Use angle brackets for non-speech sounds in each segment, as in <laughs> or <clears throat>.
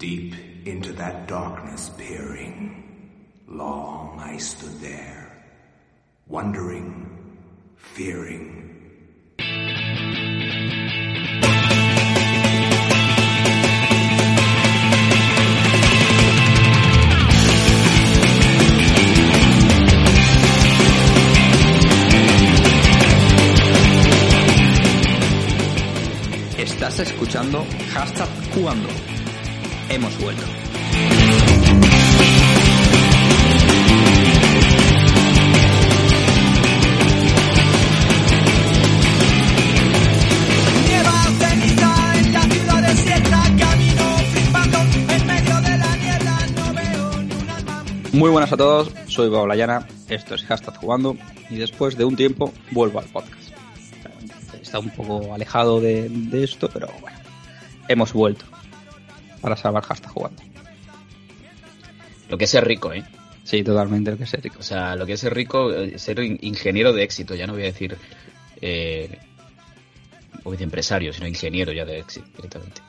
Deep into that darkness peering, long I stood there, wondering, fearing. Estás escuchando Hashtag Jugando. Hemos vuelto. Nieva ceniza en la ciudad desierta, camino flipando en medio de la niebla, no veo ni un alma. Muy buenas a todos, soy Pablo Llana, esto es Hashtag Jugando y después de un tiempo vuelvo al podcast. Está un poco alejado de, de esto, pero bueno, hemos vuelto para salvar Hashtag Jugando. Lo que es ser rico, ¿eh? Sí, totalmente lo que sé, rico. O sea, lo que es ser rico, eh, ser in- ingeniero de éxito, ya no voy a decir eh, o empresario, sino ingeniero ya de éxito directamente.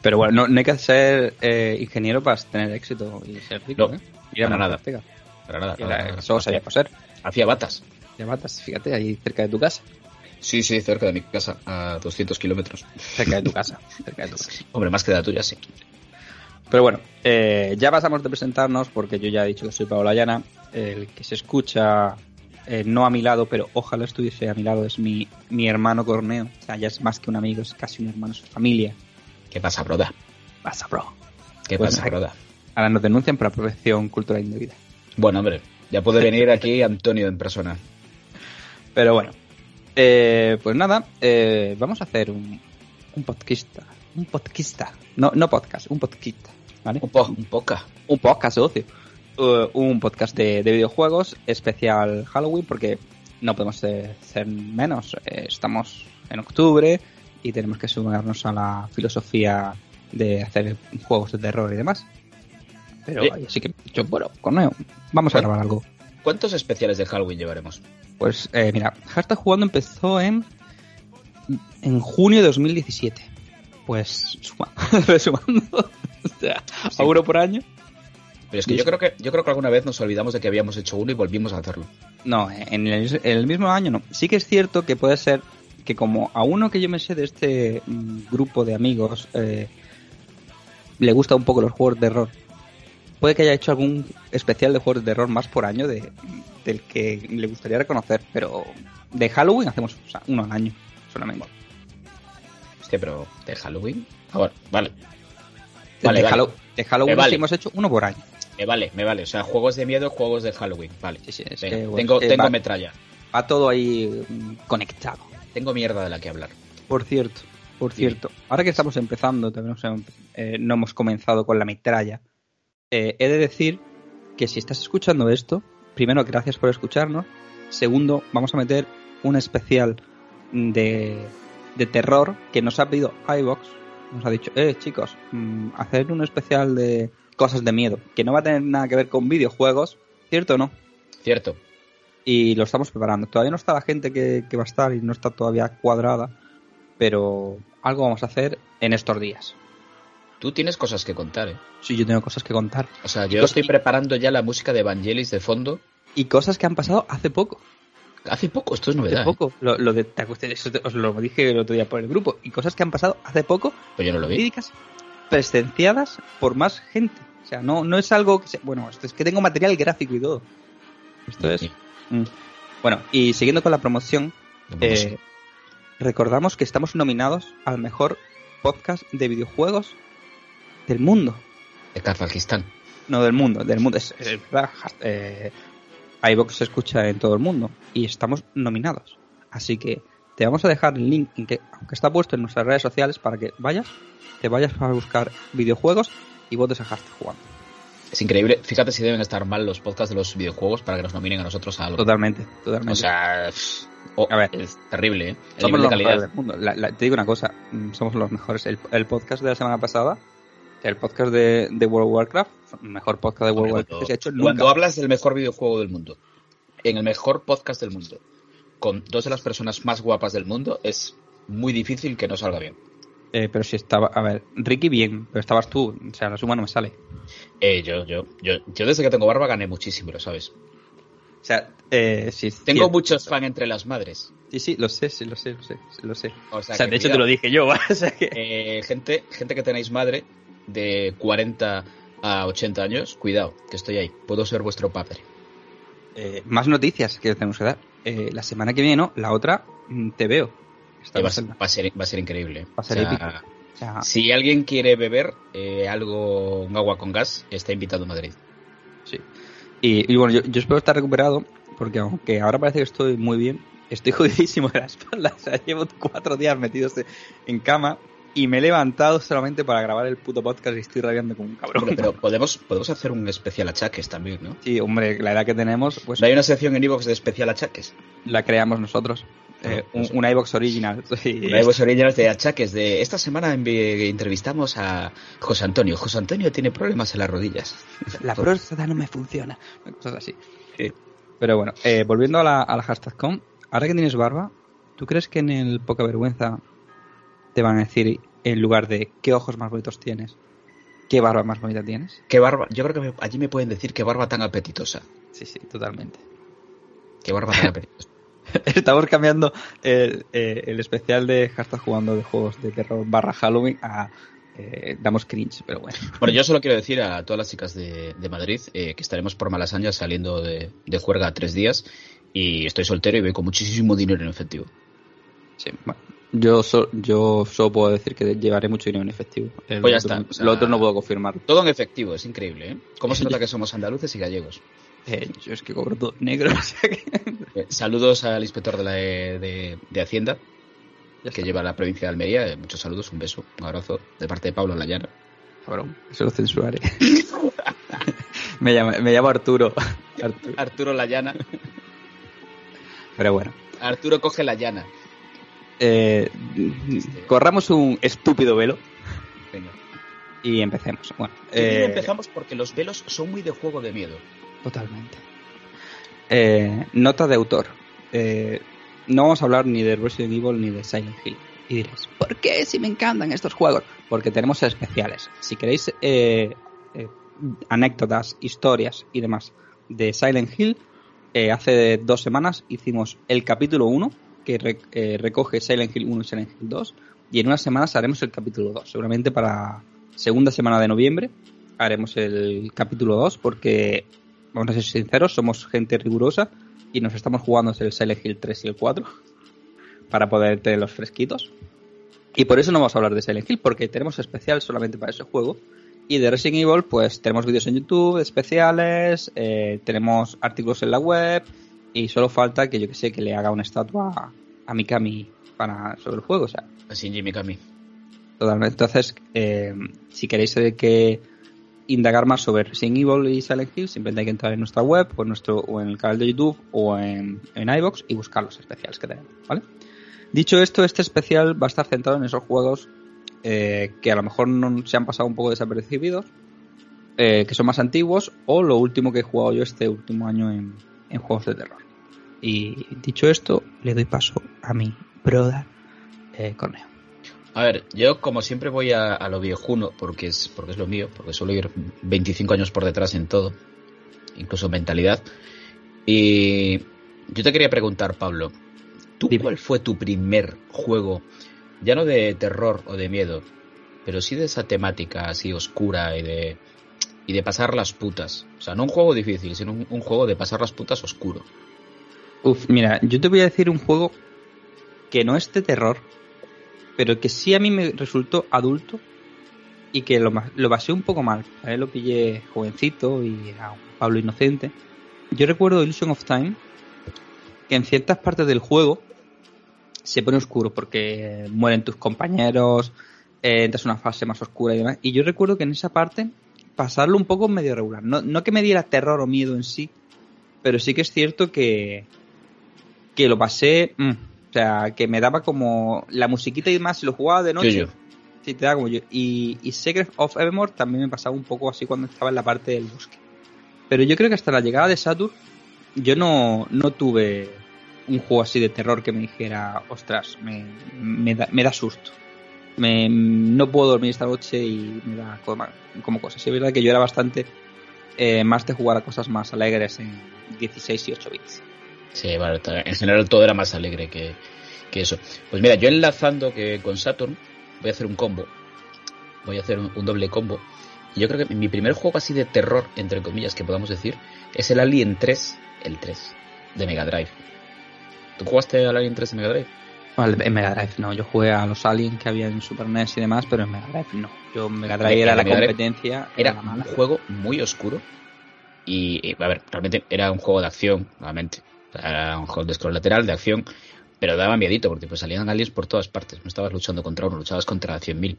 Pero bueno, no, no hay que ser eh, ingeniero para tener éxito y ser rico, No, ¿eh? Para nada. Para nada. Para nada. Eso sería coser. Hacía batas. Te matas, fíjate, ahí cerca de tu casa. Sí, sí, cerca de mi casa, a 200 kilómetros. Cerca de tu casa. cerca de tu casa. Hombre, más que de la tuya, sí. Pero bueno, eh, ya pasamos de presentarnos porque yo ya he dicho que soy Paola Llana. El que se escucha eh, no a mi lado, pero ojalá estuviese a mi lado, es mi, mi hermano Corneo. O sea, ya es más que un amigo, es casi un hermano, es familia. ¿Qué pasa, broda? Pasa, bro. ¿Qué Pues pasa, broda? Ahora nos denuncian por apropiación cultural indebida. Bueno, hombre, ya puede venir aquí Antonio en persona. Pero bueno, eh, pues nada, eh, vamos a hacer un, un podcasta. Un podcasta. No, no podcast, un podcasta. ¿Vale? Un, po un poca. un podcast de ocio. Uh, un podcast de, de videojuegos especial Halloween porque no podemos ser, menos. Eh, estamos en octubre y tenemos que sumarnos a la filosofía de hacer juegos de terror y demás. Pero Sí. así que yo, bueno, Corneo, vamos a Bueno. grabar algo. ¿Cuántos especiales de Halloween llevaremos? Pues eh, mira, Hashtag Jugando empezó en, en junio de 2017. Pues suma, <laughs> resumando, <laughs> o sea, a uno por año. Pero es que yo creo que yo creo que alguna vez nos olvidamos de que habíamos hecho uno y volvimos a hacerlo. No, en el, en el mismo año no. Sí que es cierto que puede ser que como a uno que yo me sé de este mm, grupo de amigos eh, le gusta un poco los juegos de terror, puede que haya hecho algún especial de juegos de terror más por año de, del que le gustaría reconocer, pero de Halloween hacemos o sea, uno al año solamente. Hostia, pero ¿de Halloween? Ah, bueno, vale. De, Vale, de vale. De Halloween Me vale. sí hemos hecho uno por año. Me vale, me vale. O sea, juegos de miedo, juegos de Halloween. Vale. Sí, sí, es Venga, que, bueno, tengo, es que tengo va, metralla. va todo ahí mm, conectado. Tengo mierda de la que hablar. Por cierto, por cierto, ahora que estamos empezando, también eh, no hemos comenzado con la metralla, eh, he de decir que si estás escuchando esto, primero, gracias por escucharnos. Segundo, vamos a meter un especial de, de terror que nos ha pedido iVox. Nos ha dicho, eh, chicos, mm, hacer un especial de cosas de miedo, que no va a tener nada que ver con videojuegos, ¿cierto o no? Cierto. y lo estamos preparando. Todavía no está la gente que, que va a estar y no está todavía cuadrada, pero algo vamos a hacer en estos días. Tú tienes cosas que contar, ¿eh? Sí, yo tengo cosas que contar. O sea, yo estoy preparando ya la música de Evangelis de fondo. Y cosas que han pasado hace poco. Hace poco, esto es Hace novedad. ¿eh? poco. Lo, lo de, eso te- os lo dije el otro día por el grupo. Y cosas que han pasado hace poco, Pues yo no lo vi. verídicas, presenciadas por más gente. O sea, no, no es algo que se- Bueno, esto es que tengo material gráfico y todo. Esto es... Mm. Bueno, y siguiendo con la promoción, Eh, recordamos que estamos nominados al mejor podcast de videojuegos del mundo. de Kazajistán. No del mundo, del mundo. Es, es verdad. Eh, iVox se escucha en todo el mundo y estamos nominados. Así que te vamos a dejar el link, en que, aunque está puesto en nuestras redes sociales, para que vayas, te vayas a buscar videojuegos y votes a hashtag jugando. Es increíble. Fíjate si deben estar mal los podcasts de los videojuegos para que nos nominen a nosotros a algo. Totalmente, totalmente. O sea, pff, oh, A ver. es terrible, ¿eh? El somos nivel los de mejores calidad. del mundo. La- la- te digo una cosa, mm, somos los mejores. El, el podcast de la semana pasada, el podcast de, de World of Warcraft, mejor podcast de World of Warcraft Cuando, que se ha hecho cuando hablas del mejor videojuego del mundo, en el mejor podcast del mundo, con dos de las personas más guapas del mundo, es muy difícil que no salga bien. Eh, pero si estaba, a ver, Ricky bien, pero estabas tú, o sea, la suma no me sale. Eh, yo, yo, yo, yo desde que tengo barba gané muchísimo, lo sabes. O sea, eh, Tengo muchos fans entre las madres. Sí, sí, lo sé, sí, lo sé, lo sé, lo sé. O O sea, de hecho te lo dije yo, <laughs> o sea que... Eh, gente, gente que tenéis madre de 40 a 80 años, cuidado, que estoy ahí. Puedo ser vuestro padre. Eh, más noticias que tenemos que dar. Eh, la semana que viene, ¿no? La otra, mm, te veo. Estamos va, a ser- en la- va a ser, va a ser increíble. Va a ser O sea, épico. o sea, Si alguien quiere beber eh, algo, un agua con gas, está invitado a Madrid. sí. Y, y bueno, yo, yo espero estar recuperado, porque aunque ahora parece que estoy muy bien, estoy <laughs> jodidísimo de la espalda. O sea, llevo cuatro días metidos en cama y me he levantado solamente para grabar el puto podcast y estoy rabiando como un cabrón. Pero podemos, podemos hacer un especial achaques también, ¿no? Sí, hombre, la edad que tenemos, pues ¿No hay una sección en Evox de especial achaques? la creamos nosotros. Eh, un, eso. una iVox original. <laughs> Sí. Hay vos originales de achaques de esta semana entrevistamos a José Antonio. José Antonio tiene problemas en las rodillas. La próstata no me funciona. Cosas así. Sí. Pero bueno, eh, volviendo a la, a la hashtag com, ahora que tienes barba, ¿tú crees que en el poca vergüenza te van a decir en lugar de qué ojos más bonitos tienes, qué barba más bonita tienes? Qué barba. Yo creo que me- allí me pueden decir qué barba tan apetitosa. Sí, sí, totalmente. Qué barba tan apetitosa. <laughs> Estamos cambiando el, eh, el especial de hashtag jugando de juegos de terror barra Halloween a eh, damos cringe, pero bueno. Bueno, yo solo quiero decir a todas las chicas de, de Madrid eh, que estaremos por Malasaña saliendo de, de juerga tres días y estoy soltero y voy con muchísimo dinero en efectivo. Sí, bueno. Yo, so- yo solo puedo decir que llevaré mucho dinero en efectivo. Eh, Pues ya está, o sea- Lo otro no puedo confirmar. Todo en efectivo, es increíble, ¿eh? ¿Cómo se nota que somos andaluces y gallegos? Eh, yo es que cobro todo negro, <laughs> o sea que... Eh, saludos al inspector de, la, de, de Hacienda Ya que está. lleva la provincia de Almería. Eh, Muchos saludos, un beso, un abrazo de parte de Pablo Layana. Cabrón, eso lo censuraré. <laughs> me, llamo, me llamo Arturo. Arturo. Arturo Layana. Pero bueno. Arturo coge la llana. Eh, corramos un estúpido velo y empecemos. Bueno, eh, empezamos porque los velos son muy de juego de miedo. Totalmente. Eh, nota de autor. Eh, no vamos a hablar ni de Resident Evil ni de Silent Hill. Y diréis, ¿por qué si me encantan estos juegos? Porque tenemos especiales. Si queréis anécdotas, historias y demás de Silent Hill, hace dos semanas hicimos el capítulo 1, que re- eh, recoge Silent Hill 1 y Silent Hill 2, y en unas semanas haremos el capítulo 2. Seguramente para segunda semana de noviembre haremos el capítulo 2, porque, vamos a ser sinceros, somos gente rigurosa y nos estamos jugando el Silent Hill 3 y el 4 <laughs> para poder tener los fresquitos. Y por eso no vamos a hablar de Silent Hill, porque tenemos especial solamente para ese juego. Y de Resident Evil, pues tenemos vídeos en YouTube especiales, eh, tenemos artículos en la web, y solo falta que yo que sé, que le haga una estatua a, a Mikami para, sobre el juego. O sea, Así en Jimmy Cami. totalmente. Entonces, eh, si queréis que indagar más sobre Resident Evil y Silent Hill, simplemente hay que entrar en nuestra web o en, nuestro, o en el canal de YouTube o en, en iVoox y buscar los especiales que tenemos, ¿vale? Dicho esto, este especial va a estar centrado en esos juegos eh, que a lo mejor no se han pasado un poco desapercibidos, eh, que son más antiguos, o lo último que he jugado yo este último año en, en juegos de terror. Y dicho esto, le doy paso a mi brother eh, Corneo. A ver, yo como siempre voy a, a lo viejuno porque es, porque es lo mío, porque suelo ir 25 años por detrás en todo, incluso en mentalidad. Y yo te quería preguntar, Pablo, ¿tú Dime. cuál fue tu primer juego, ya no de terror o de miedo, pero sí de esa temática así oscura y de, y de pasar las putas? O sea, no un juego difícil, sino un, juego de pasar las putas oscuro. Uf, mira, yo te voy a decir un juego que no es de terror, pero que sí a mí me resultó adulto y que lo, lo basé un poco mal. A él lo pillé jovencito y era un Pablo inocente. Yo recuerdo Illusion of Time, que en ciertas partes del juego se pone oscuro porque mueren tus compañeros, eh, entras en una fase más oscura y demás. Y yo recuerdo que en esa parte pasarlo un poco medio regular. No, no que me diera terror o miedo en sí, pero sí que es cierto que, que lo pasé, mm, o sea, que me daba como la musiquita y demás, si lo jugaba de noche, Yo, yo. sí te da como yo. Y, y Secret of Evermore también me pasaba un poco así cuando estaba en la parte del bosque. Pero yo creo que hasta la llegada de Saturn, yo no, no tuve un juego así de terror que me dijera, ostras, me, me, da, me da susto. Me, no puedo dormir esta noche y me da como, cosas. Sí, es verdad que yo era bastante eh, más de jugar a cosas más alegres en 16 y 8 bits. Sí, en general todo era más alegre que, que eso. Pues mira, yo enlazando que con Saturn voy a hacer un combo. Voy a hacer un, un doble combo. Y yo creo que mi primer juego así de terror, entre comillas, que podamos decir, es el Alien 3, el 3, de Mega Drive. ¿Tú jugaste al Alien 3 de Mega Drive? En Mega Drive no, yo jugué a los Alien que había en Super NES y demás, pero en Mega Drive no. Yo Mega Drive En era la competencia. Era la un juego muy oscuro. Y, a ver, realmente era un juego de acción, nuevamente. Era un juego de scroll lateral, de acción. Pero daba miedito, porque pues salían aliens por todas partes. No estabas luchando contra uno, luchabas contra 100.000.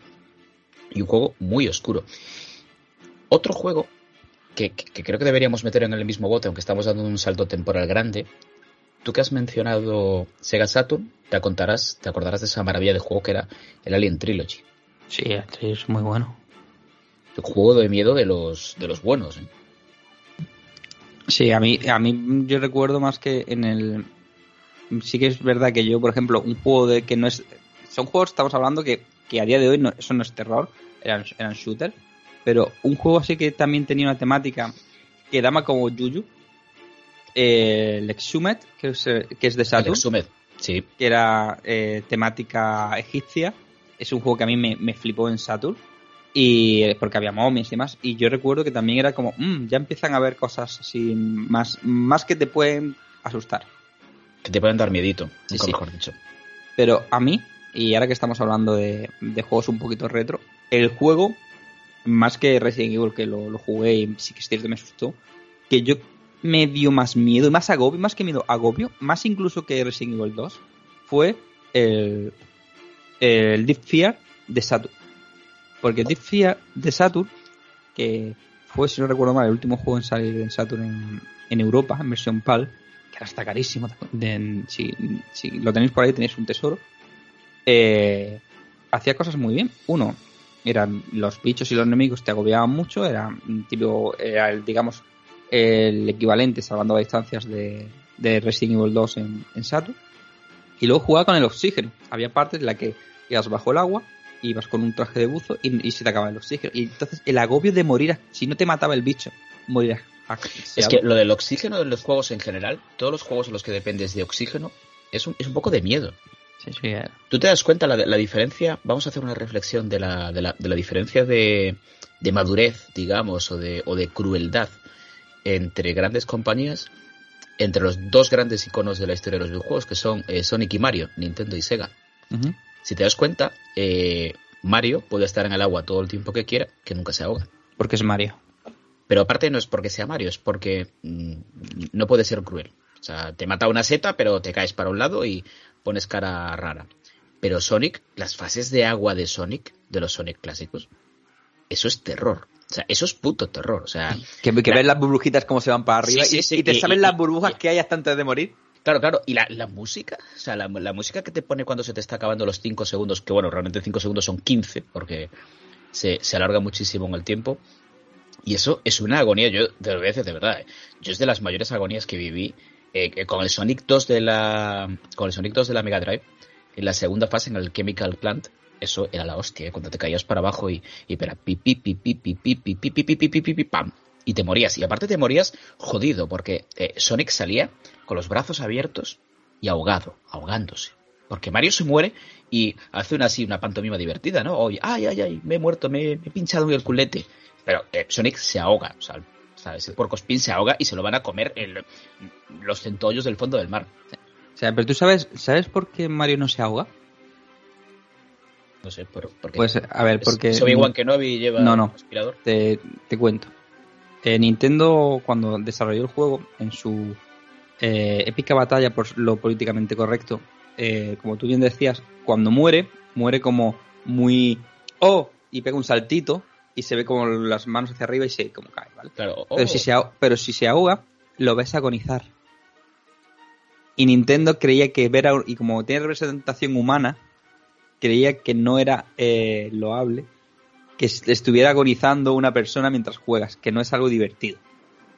Y un juego muy oscuro. Otro juego que creo que deberíamos meter en el mismo bote, aunque estamos dando un salto temporal grande. Tú que has mencionado Sega Saturn, te acordarás, te acordarás de esa maravilla de juego que era el Alien Trilogy. Sí, el 3 es muy bueno. El juego de miedo de los, de los buenos. ¿eh? Sí, a mí, a mí yo recuerdo más que en el... Sí que es verdad que yo, por ejemplo, un juego de que no es... Son juegos, estamos hablando que, que a día de hoy no, eso no es terror, eran, eran shooter, pero un juego así que también tenía una temática que daba como Yuyu, eh, el Exhumed, que es, eh, que es de El Saturn, Exhumed, sí. que era eh, temática egipcia. Es un juego que a mí me, me flipó en Saturn. Y eh, porque había momias y demás. Y yo recuerdo que también era como, "Mm, ya empiezan a ver cosas así más, más que te pueden asustar. Que te pueden dar miedito, Sí, nunca sí. mejor dicho. Pero a mí, y ahora que estamos hablando de, de juegos un poquito retro, el juego, más que Resident Evil, que lo, lo jugué y sí que es cierto me asustó, que yo me dio más miedo y más agobio, más que miedo, agobio, más incluso que Resident Evil 2, fue el, el Deep Fear de Saturn. Porque Deep Fear de Saturn, que fue, si no recuerdo mal, el último juego en salir en Saturn en, en Europa, en versión PAL, que ahora está carísimo. si, lo tenéis por ahí, tenéis un tesoro. Eh, hacía cosas muy bien. Uno, eran los bichos y los enemigos te agobiaban mucho, era tipo, era el, digamos, el equivalente, salvando las distancias de, de Resident Evil 2 en, en Saturn. Y luego jugaba con el oxígeno. Había partes en la que ibas bajo el agua, ibas con un traje de buzo y, y se te acababa el oxígeno. Y entonces el agobio de morir, a- si no te mataba el bicho, morir a- Es que lo del oxígeno de los juegos en general, todos los juegos en los que dependes de oxígeno, es un, es un poco de miedo. Sí, sí, era. ¿Tú te das cuenta la, la diferencia? Vamos a hacer una reflexión de la, de la, de la diferencia de, de madurez, digamos, o de, o de crueldad entre grandes compañías, entre los dos grandes iconos de la historia de los videojuegos, que son eh, Sonic y Mario, Nintendo y Sega. Si te das cuenta, eh, Mario puede estar en el agua todo el tiempo que quiera, que nunca se ahoga. Porque es Mario. Pero aparte no es porque sea Mario, es porque mm, no puede ser cruel. O sea, te mata una seta, pero te caes para un lado y pones cara rara. Pero Sonic, las fases de agua de Sonic, de los Sonic clásicos, eso es terror. O sea, eso es puto terror. O sea, Que, que La- ves las burbujitas como se van para arriba Sí, sí, y, sí, y te y- saben y- las burbujas y- que hay hasta antes de morir. claro, claro. Y la, la música, o sea, la, la música que te pone cuando se te está acabando los 5 segundos, que bueno, realmente 5 segundos son 15, porque se, se alarga muchísimo en el tiempo. Y eso es una agonía, yo te a decir de verdad, ¿eh? yo es de las mayores agonías que viví eh, con el Sonic 2 de la con el Sonic 2 de la Mega Drive, en la segunda fase en el Chemical Plant, eso era la hostia, ¿eh? cuando te caías para abajo y, y era pi pi pi pi pi pi pi pi pi pi pi pi pam y te morías y aparte te morías jodido porque eh, Sonic salía con los brazos abiertos y ahogado, ahogándose. Porque Mario se muere y hace una así, una pantomima divertida, ¿no? Oye, ay, ay, ay, me he muerto, me, he pinchado el culete. Pero eh, Sonic se ahoga, o sea, ¿sabes? el porcospín se ahoga y se lo van a comer los centollos del fondo del mar. O sea, pero tú sabes, ¿sabes por qué Mario no se ahoga? No sé, pero porque Pues, a ver, porque... Obi-Wan Kenobi lleva No, no. aspirador. te, te cuento. Eh, Nintendo, cuando desarrolló el juego, en su eh, épica batalla por lo políticamente correcto, eh, como tú bien decías, cuando muere, muere como muy... ¡Oh! Y pega un saltito y se ve como las manos hacia arriba y se como cae, ¿vale? Claro, oh, Pero, si se, pero si se ahoga, lo ves agonizar. Y Nintendo creía que ver, a- y como tiene representación humana, creía que no era eh, loable que est- estuviera agonizando una persona mientras juegas, que no es algo divertido.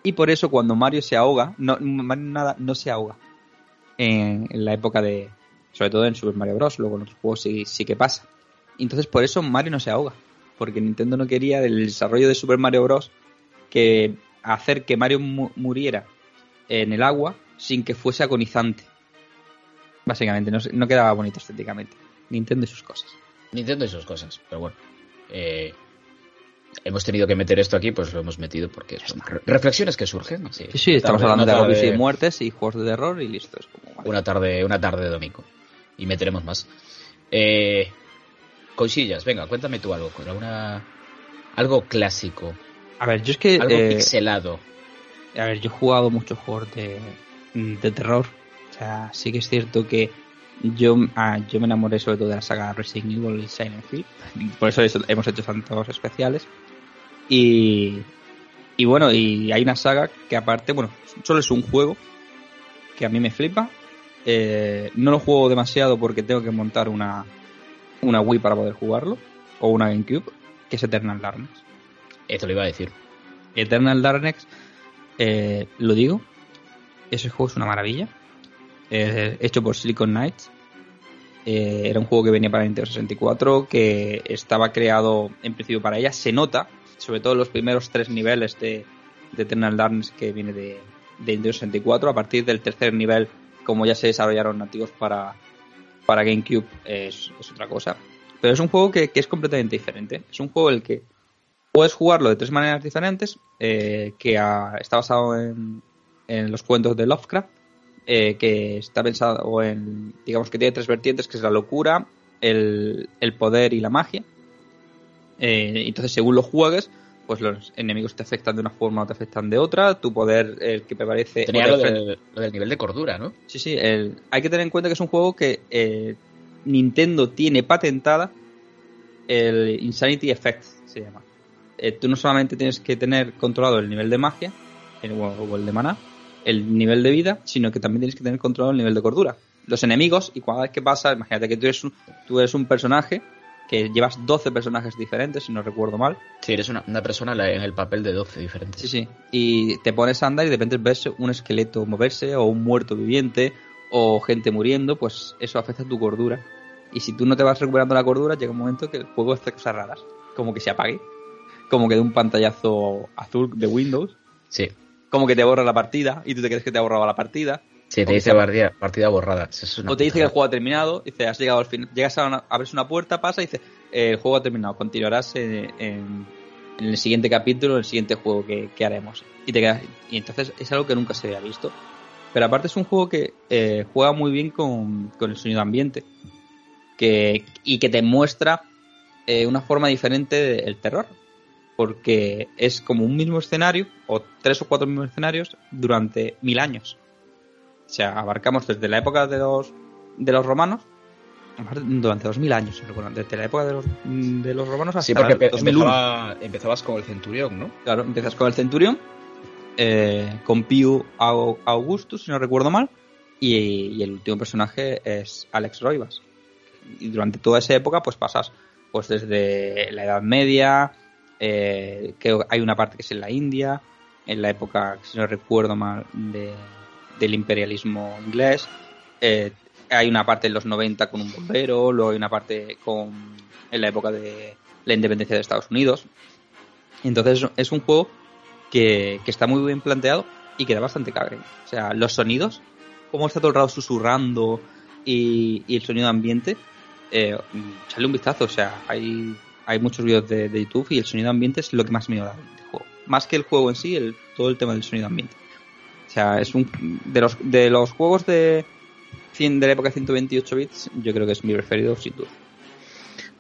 Y por eso cuando Mario se ahoga, no, nada, no se ahoga. En, la época de, sobre todo en Super Mario Bros. Luego en los juegos sí, que pasa. Entonces por eso Mario no se ahoga. Porque Nintendo no quería el desarrollo de Super Mario Bros. que hacer que Mario mu- muriera en el agua sin que fuese agonizante. Básicamente, no quedaba bonito estéticamente. Nintendo y sus cosas. Nintendo y sus cosas, pero bueno. eh, hemos tenido que meter esto aquí, pues lo hemos metido porque son re- reflexiones que surgen. Sí, Sí, sí, estamos hablando de tarde- y muertes y juegos de terror y listo. Es como, vale. Una tarde, una tarde de domingo. Y meteremos más. Eh, cosillas, venga, cuéntame tú algo. alguna- algo clásico. A ver, yo es que... Algo eh, pixelado. A ver, yo he jugado muchos juegos de, de terror. O sea, sí que es cierto que yo, ah, yo me enamoré sobre todo de la saga Resident Evil y Silent Hill. Por eso es- hemos hecho tantos especiales. Y, y bueno, y hay una saga que aparte, bueno, solo es un juego que a mí me flipa. Eh, no lo juego demasiado porque tengo que montar una, una Wii para poder jugarlo. O una GameCube, que es Eternal Darkness. Esto lo iba a decir. Eternal Darkness, eh, lo digo, ese juego es una maravilla. Hecho por Silicon Knights. Eh, era un juego que venía para Nintendo 64, que estaba creado en principio para ella. Se nota, sobre todo en los primeros tres niveles de, Eternal Darkness que viene de, de Nintendo 64. A partir del tercer nivel, como ya se desarrollaron nativos para, para GameCube, es, otra cosa. Pero es un juego que, es completamente diferente. Es un juego el que puedes jugarlo de tres maneras diferentes, eh, que está basado en, en los cuentos de Lovecraft, eh, que está pensado en, digamos que tiene tres vertientes, que es la locura, el, el poder y la magia. Eh, entonces, según lo juegues, pues los enemigos te afectan de una forma o te afectan de otra, tu poder, el que te parece... Tenía lo, del- lo del nivel de cordura, ¿no? Sí, sí, el- hay que tener en cuenta que es un juego que eh, Nintendo tiene patentada el Insanity Effect, se llama. Eh, tú no solamente tienes que tener controlado el nivel de magia, el, o el de maná, el nivel de vida, sino que también tienes que tener controlado el nivel de cordura. Los enemigos, y cada vez que pasa, imagínate que tú eres un, tú eres un personaje que llevas 12 personajes diferentes, si no recuerdo mal, Sí, eres una, una persona en el papel de 12 diferentes. Sí, sí. Y te pones a andar y de repente ves un esqueleto moverse o un muerto viviente o gente muriendo, pues eso afecta a tu cordura. Y si tú no te vas recuperando la cordura, llega un momento que el juego hace cosas raras. Como que se apague. Como que de un pantallazo azul de Windows. Sí. Como que te borra la partida y tú te crees que te ha borrado la partida. Sí, te dice partida, partida borrada. Es O te dice que el juego ha terminado, dice, has llegado al final, llegas a una, abres una puerta, pasa y dice, eh, el juego ha terminado, continuarás en, en- en el siguiente capítulo, en el siguiente juego que, que haremos. Y te quedas, y entonces es algo que nunca se había visto. Pero aparte es un juego que eh, juega muy bien con, con el sonido ambiente. Que, y que te muestra eh, una forma diferente del terror. Porque es como un mismo escenario, o tres o cuatro mismos escenarios, durante mil años. O sea, abarcamos desde la época de los, de los romanos, durante dos mil años, desde la época de los, de los romanos hasta Sí, porque empe- 2001. empezaba- empezabas con el centurión, ¿no? Claro, empiezas con el Centurión, eh, con Piu Au- Augustus, si no recuerdo mal, y, y el último personaje es Alex Roivas. Y durante toda esa época, pues pasas pues desde la Edad Media, eh, que hay una parte que es en la India, en la época, si no recuerdo mal, de- del imperialismo inglés. eh, hay una parte en los 90 con un bombero, luego hay una parte con en la época de la independencia de Estados Unidos. Entonces es un juego que, que está muy bien planteado y que da bastante cabre. O sea, los sonidos, como está todo el rato susurrando y, el sonido ambiente, eh, sale un vistazo. O sea, hay, hay muchos vídeos de, de YouTube y el sonido ambiente es lo que más miedo da del juego. Más que el juego en sí, el, todo el tema del sonido ambiente. O sea, es un de los, de los juegos de, cien- de la época de 128 bits, yo creo que es mi preferido sin duda.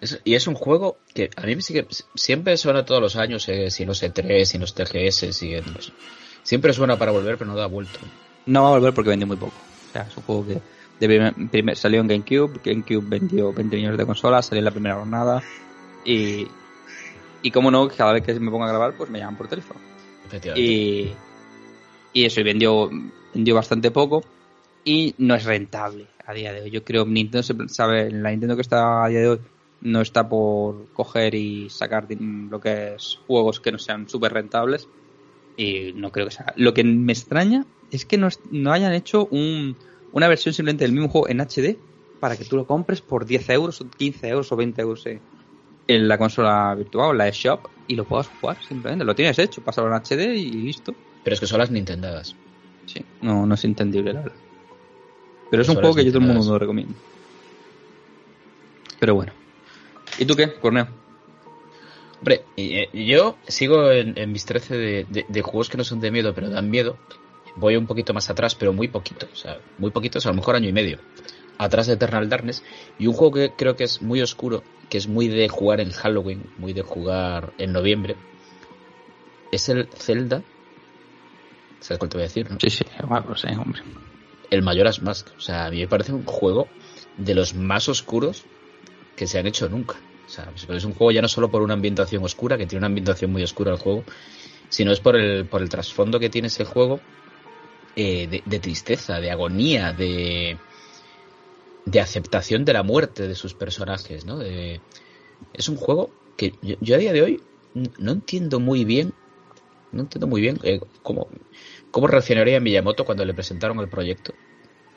Es- y es un juego que a mí me sigue, siempre suena todos los años, eh, si no sé 3, si no es TGS, si no sé. siempre suena para volver, pero no da vuelta. No va a volver porque vendió muy poco. O sea, es un juego que de primer- primer- salió en GameCube, GameCube vendió 20 millones de consolas, salió en la primera jornada y, y como no, cada vez que me pongo a grabar, pues me llaman por teléfono. Efectivamente. Y, y eso, y vendió, vendió bastante poco y no es rentable a día de hoy. Yo creo que Nintendo se sabe, la Nintendo que está a día de hoy no está por coger y sacar lo que es juegos que no sean súper rentables y no creo que sea. Lo que me extraña es que no, no hayan hecho un- una versión simplemente del mismo juego en HD para que tú lo compres por 10 euros, o 15 euros o 20 euros en, en la consola virtual, en la eShop, y lo puedas jugar simplemente. Lo tienes hecho, pasarlo en HD y listo. Pero es que son las Nintendadas. Sí, no, no es entendible, la verdad. Pero es un juego que yo todo el mundo lo recomiendo. Pero bueno. ¿Y tú qué, Corneo? Hombre, eh, yo sigo en, en mis 13 de, de- de juegos que no son de miedo, pero dan miedo. Voy un poquito más atrás, pero muy poquito. O sea, muy poquito, o sea, a lo mejor año y medio. Atrás de Eternal Darkness. Y un juego que creo que es muy oscuro, que es muy de jugar en Halloween, muy de jugar en noviembre. Es el Zelda. ¿Sabes cuál te voy a decir? no? Sí, sí, bueno, pues sí, hombre. el Majora's Mask. O sea, a mí me parece un juego de los más oscuros que se han hecho nunca. O sea, pero es un juego ya no solo por una ambientación oscura, que tiene una ambientación muy oscura el juego, sino es por el, por el trasfondo que tiene ese juego eh, de, de tristeza, de agonía, de, de aceptación de la muerte de sus personajes, ¿no? De- es un juego que yo, yo a día de hoy no entiendo muy bien, no entiendo muy bien eh, cómo, cómo reaccionaría Miyamoto cuando le presentaron el proyecto.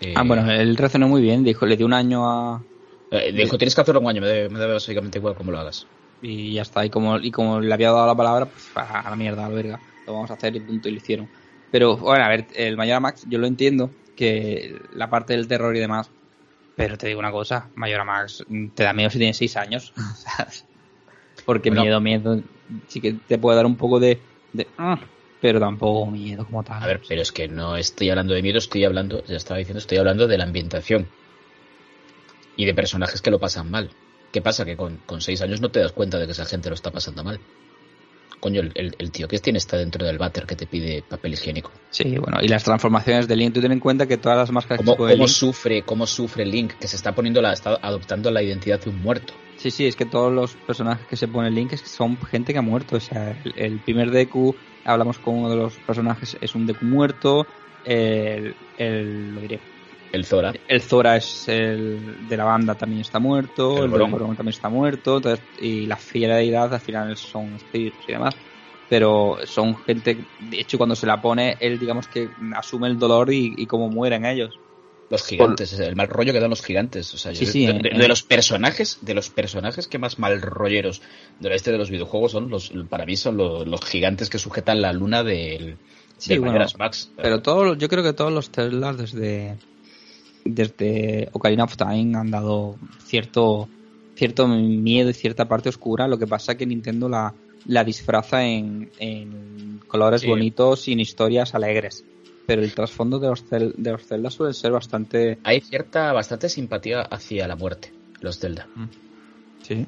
Eh, Ah, bueno, él reaccionó muy bien, dijo, le dio un año a... eh, dijo, tienes que hacerlo un año, me da básicamente igual cómo lo hagas. Y ya está, y como, y como le había dado la palabra, pues a la mierda, a la verga, lo vamos a hacer y punto, y lo hicieron. Pero, bueno, a ver, el Mayora Max, yo lo entiendo, que la parte del terror y demás, pero te digo una cosa, Mayora Max mm, te da miedo si tienes 6 años. <laughs> Porque Bueno. miedo, miedo, sí que te puede dar un poco de... de "Ah", pero tampoco miedo como tal. A ver, pero es que no estoy hablando de miedo, estoy hablando, ya estaba diciendo, estoy hablando de la ambientación. Y de personajes que lo pasan mal. ¿Qué pasa? Que con, con seis años no te das cuenta de que esa gente lo está pasando mal. Coño, el, el- el tío que tiene está dentro del váter que te pide papel higiénico. Sí, bueno, y las transformaciones de Link, tú ten en cuenta que todas las máscaras ¿Cómo, que cómo Link- sufre, cómo sufre Link, que se está poniendo la, está adoptando la identidad de un muerto? Sí, sí, es que todos los personajes que se pone Link son gente que ha muerto. O sea, el, el primer Deku, hablamos con uno de los personajes, es un Deku muerto. El, el, lo diré, El Zora. el Zora es el de la banda, también está muerto. El El, también está muerto. Entonces, y la fidelidad al final son espíritus y demás. Pero son gente, de hecho, cuando se la pone, él, digamos que asume el dolor y, y cómo mueren ellos. Los gigantes, el mal rollo que dan los gigantes. O sea, Sí, yo- sí, de, los personajes, de los personajes que más mal rolleros de la este de los videojuegos son los, para mí son los, los gigantes que sujetan la luna del, Sí, del bueno, Max. Pero todo, yo creo que todos los Teslas desde desde Ocarina of Time han dado cierto cierto miedo y cierta parte oscura. Lo que pasa que Nintendo la, la disfraza en, en colores Sí. bonitos y en historias alegres. Pero el trasfondo de los, Zel- de los Zelda suele ser bastante... Hay cierta, bastante simpatía hacia la muerte, los Zelda. Sí.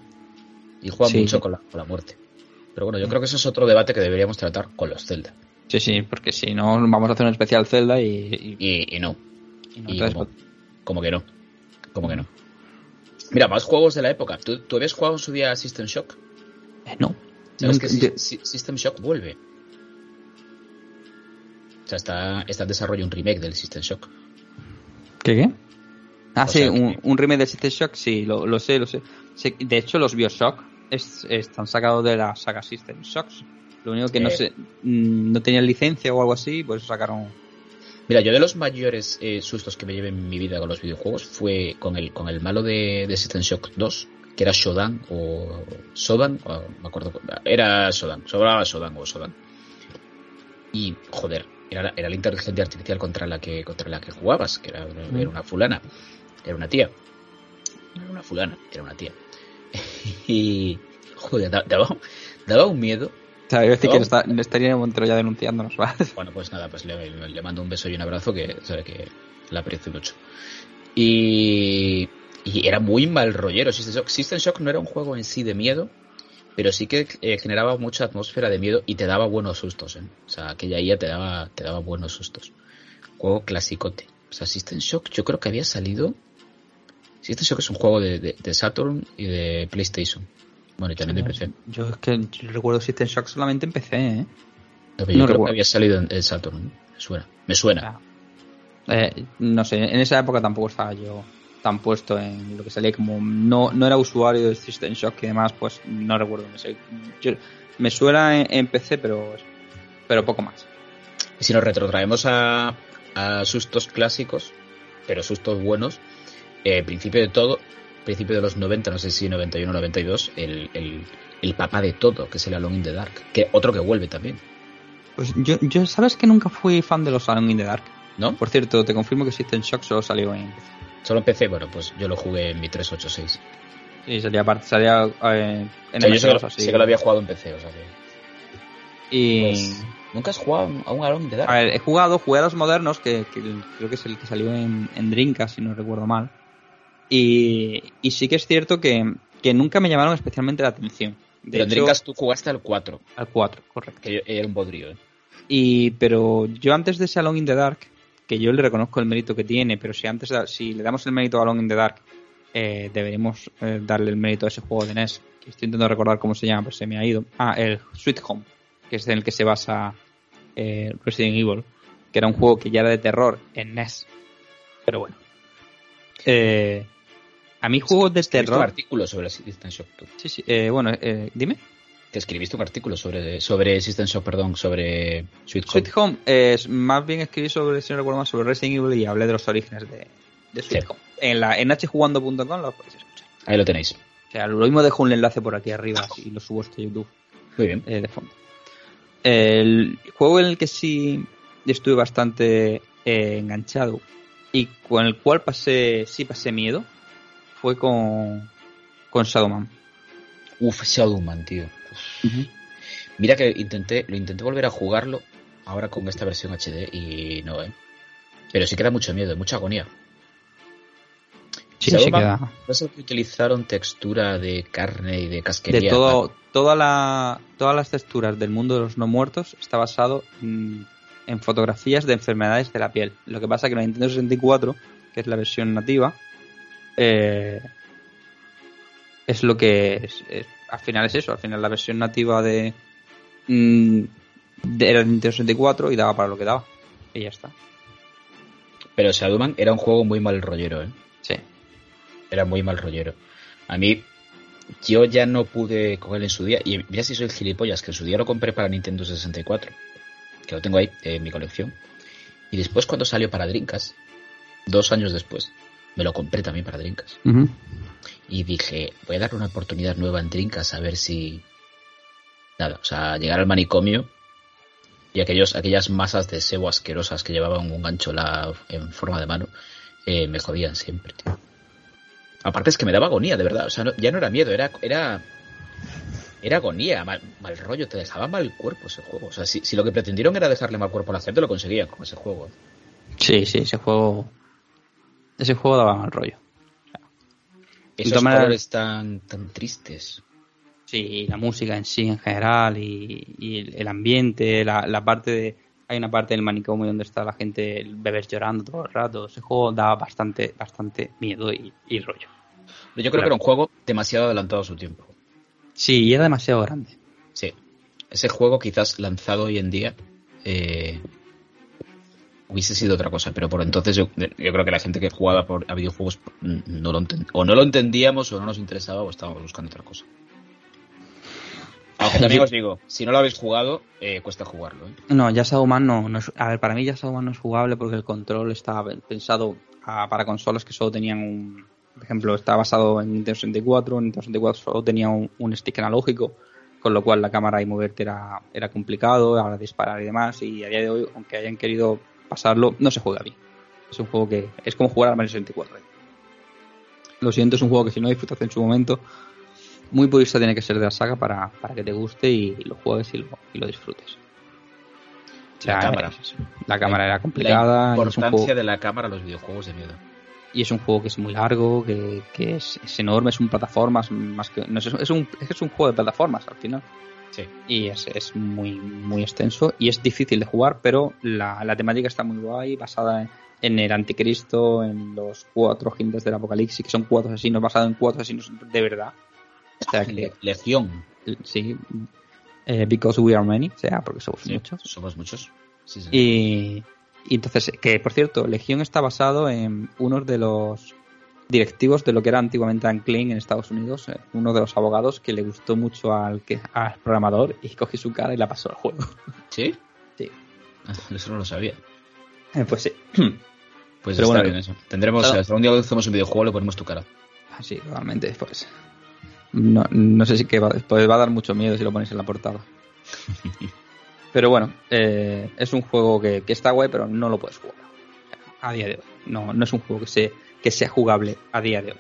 Y juegan Sí. mucho con la, con la muerte. Pero bueno, yo creo que eso es otro debate que deberíamos tratar con los Zelda. Sí, sí, porque si no vamos a hacer un especial Zelda y... y- Y, y no, y no, y entonces, como, como que no. Como que no. Mira, más juegos de la época. ¿Tú, tú habías jugado en su día System Shock? eh, no. ¿Sabes que de- System Shock vuelve? O sea, está, está en desarrollo un remake del System Shock. ¿Qué qué? Ah, O sí, sea, que- un, remake de System Shock, sí, lo, lo sé, lo sé. De hecho, los Bioshock es- están sacados de la saga System Shocks. Lo único que no sé, mm, no tenían licencia o algo así, pues sacaron. Mira, yo de los mayores eh, sustos que me llevé en mi vida con los videojuegos fue con el, con el malo de, de System Shock 2, que era Shodan o Sodan, o, me acuerdo, era Sodan, sobraba Sodan o Sodan. Y, joder, era, la- era la inteligencia artificial contra la que, contra la que jugabas, que era, era una fulana, era una tía. No era una fulana, era una tía. <laughs> y, joder, da- daba, daba un miedo <laughs> sea, yo decir No. que está, estaría Montero ya denunciándonos, ¿vale? <laughs> bueno, pues nada, pues le, le mando un beso y un abrazo que sabe que la aprecio mucho. Y, y era muy mal rollero. System Shock. System Shock no era un juego en sí de miedo, pero sí que eh, generaba mucha atmósfera de miedo y te daba buenos sustos. ¿eh? O sea, aquella IA te daba, te daba buenos sustos. Juego clasicote. O sea, System Shock yo creo que había salido... System Shock es un juego de, de- de Saturn y de PlayStation. Bueno, y también de PC. Yo es que yo recuerdo System Shock solamente en PC, ¿eh? No, yo No creo recuerdo. que había salido en, en Saturn. Me suena. Me suena. Eh, no sé, en esa época tampoco estaba yo tan puesto en lo que salía como no, no era usuario de System Shock y demás, pues no recuerdo. Me, sé. Yo- me suena en, en PC, pero, pero poco más. Y si nos retrotraemos a, a sustos clásicos, pero sustos buenos, eh, principio de todo, principio de los 90, no sé si 91 o 92, el, el, el papá de todo, que es el Alone in the Dark. Que otro que vuelve también, Pues yo, yo, ¿sabes que nunca fui fan de los Alone in the Dark? ¿no? Por cierto, te confirmo que System Shock solo salió en... Solo empecé, bueno, pues yo lo jugué en mi 386. Sí, salía aparte, salía eh, en O sea, yo sé que, MS2 lo- así. sé que lo había jugado en PC, o sea que... Y... Pues, ¿Nunca has jugado a un Alone in the Dark? A ver, he jugado, jugué a los modernos, que, que creo que es el que salió en, en Dreamcast, si no recuerdo mal. Y, y sí que es cierto que, que nunca me llamaron especialmente la atención. De Pero hecho, Dreamcast tú jugaste al 4, al 4, correcto. que era un bodrío, ¿eh? Y, pero yo antes de ese Alone in the Dark, que yo le reconozco el mérito que tiene, pero si antes si le damos el mérito a Alone in the Dark, eh, deberíamos eh, darle el mérito a ese juego de NES, que estoy intentando recordar cómo se llama, pero se me ha ido. Ah, el Sweet Home, que es en el que se basa eh, Resident Evil, que era un juego que ya era de terror en NES. Pero bueno. Eh, a mí juegos de Escribiste un terror... artículo sobre System Shock. Sí, sí, eh, bueno, eh, dime. Que escribiste un artículo sobre, sobre System Shock, perdón, sobre Sweet Home. Sweet Home es más bien escribí sobre, si no recuerdo mal, sobre Resident Evil y hablé de los orígenes de, de Sweet Sí. Home. En la en hjugando.com lo podéis escuchar. Ahí lo tenéis. O sea, lo mismo dejo un enlace por aquí arriba y lo subo a este YouTube Muy bien. eh, de fondo. El juego en el que sí estuve bastante eh, enganchado y con el cual pasé sí pasé miedo fue con con Shadowman. Uf, Shadowman, tío. Uf. Mira que intenté, lo intenté volver a jugarlo ahora con esta versión HD y no, ¿eh? Pero sí que da mucho miedo, mucha agonía. Sí, sí queda. ¿No es que utilizaron textura de carne y de casquería? de todo toda la todas las texturas del mundo de los no muertos está basado en, en fotografías de enfermedades de la piel lo que pasa que en la Nintendo 64 que es la versión nativa eh, es lo que es, es- al final es eso al final la versión nativa de, mm, de era Nintendo 64 y daba para lo que daba y ya está Pero Shadowman era un juego muy mal rollero, ¿eh? sí Era muy mal rollero. A mí, yo ya no pude él en su día. Y mira si soy el gilipollas, que en su día lo compré para Nintendo 64. Que lo tengo ahí en mi colección. Y después, cuando salió para Dreamcast, dos años después, me lo compré también para Dreamcast. Y dije, voy a darle una oportunidad nueva en Dreamcast a ver si. Nada, o sea, llegar al manicomio y aquellos, aquellas masas de sebo asquerosas que llevaban un gancho la, en forma de mano, eh, me jodían siempre, tío. Aparte es que me daba agonía, de verdad. O sea, no- ya no era miedo, era. Era, era agonía, mal, mal rollo, te dejaba mal cuerpo ese juego. O sea, si, si lo que pretendieron era dejarle mal cuerpo a la gente, lo conseguían con ese juego. sí sí ese juego ese juego daba mal rollo Esos todas maneras- colores tan, tan tristes. Sí, la música en sí en general y, y el- el ambiente, la, la parte de... Hay una parte del manicomio donde está la gente, bebés llorando todo el rato. Ese juego daba bastante, bastante miedo y, y rollo. Pero yo creo Claro. que era un juego demasiado adelantado a su tiempo. Sí, y era demasiado grande. Sí. Ese juego quizás lanzado hoy en día eh, hubiese sido otra cosa, pero por entonces yo, yo creo que la gente que jugaba por, a videojuegos mm, no lo o no lo entendíamos o no nos interesaba o estábamos buscando otra cosa. Aunque también os digo, si no lo habéis jugado, eh, cuesta jugarlo. ¿eh? No, ya Shadowman no, no es... A ver, para mí ya Shadowman no es jugable porque el control estaba pensado a- para consolas que solo tenían un... Por ejemplo, está basado en Nintendo 64, Nintendo 64 solo tenía un, un stick analógico, con lo cual la cámara y moverte era, era complicado, ahora disparar y demás, y a día de hoy, aunque hayan querido pasarlo, no se juega bien. Es un juego que es como jugar al Mario 64. ¿eh? Lo siento, es un juego que si no disfrutaste en su momento, muy purista tiene que ser de la saga para, para que te guste y lo juegues y lo, y lo disfrutes. O sea, La cámara. es. La cámara era complicada. La y importancia juego- de la cámara a los videojuegos de miedo. y es un juego que es muy largo, que, que es, es enorme, es un plataformas más que no es, es un es un juego de plataformas al final Sí. y es, es muy muy extenso y es difícil de jugar, pero la, la temática está muy guay, basada en, en el anticristo, en los cuatro jinetes del apocalipsis, que son cuatro asesinos basados en cuatro asesinos de verdad. O sea que Le- Legión. sí, eh, because we are many, o sea, porque somos Sí, muchos. Somos muchos. Sí, sí. Y, y entonces, que por cierto, Legión está basado en uno de los directivos de lo que era antiguamente Unclean en Estados Unidos, eh, uno de los abogados que le gustó mucho al, que, al programador y cogió su cara y la pasó al juego. ¿Sí? Sí. Ah, Eso no lo sabía. Eh, pues sí. <clears throat> Pues Pero está bueno, bien eso. Tendremos, claro. hasta un día hacemos un videojuego le ponemos tu cara. Ah, Sí, totalmente. Pues. No, no sé si que va, pues va a dar mucho miedo si lo ponéis en la portada. <laughs> Pero bueno, eh, es un juego que, que está guay, pero no lo puedes jugar a día de hoy. No, no es un juego que, se, que sea jugable a día de hoy.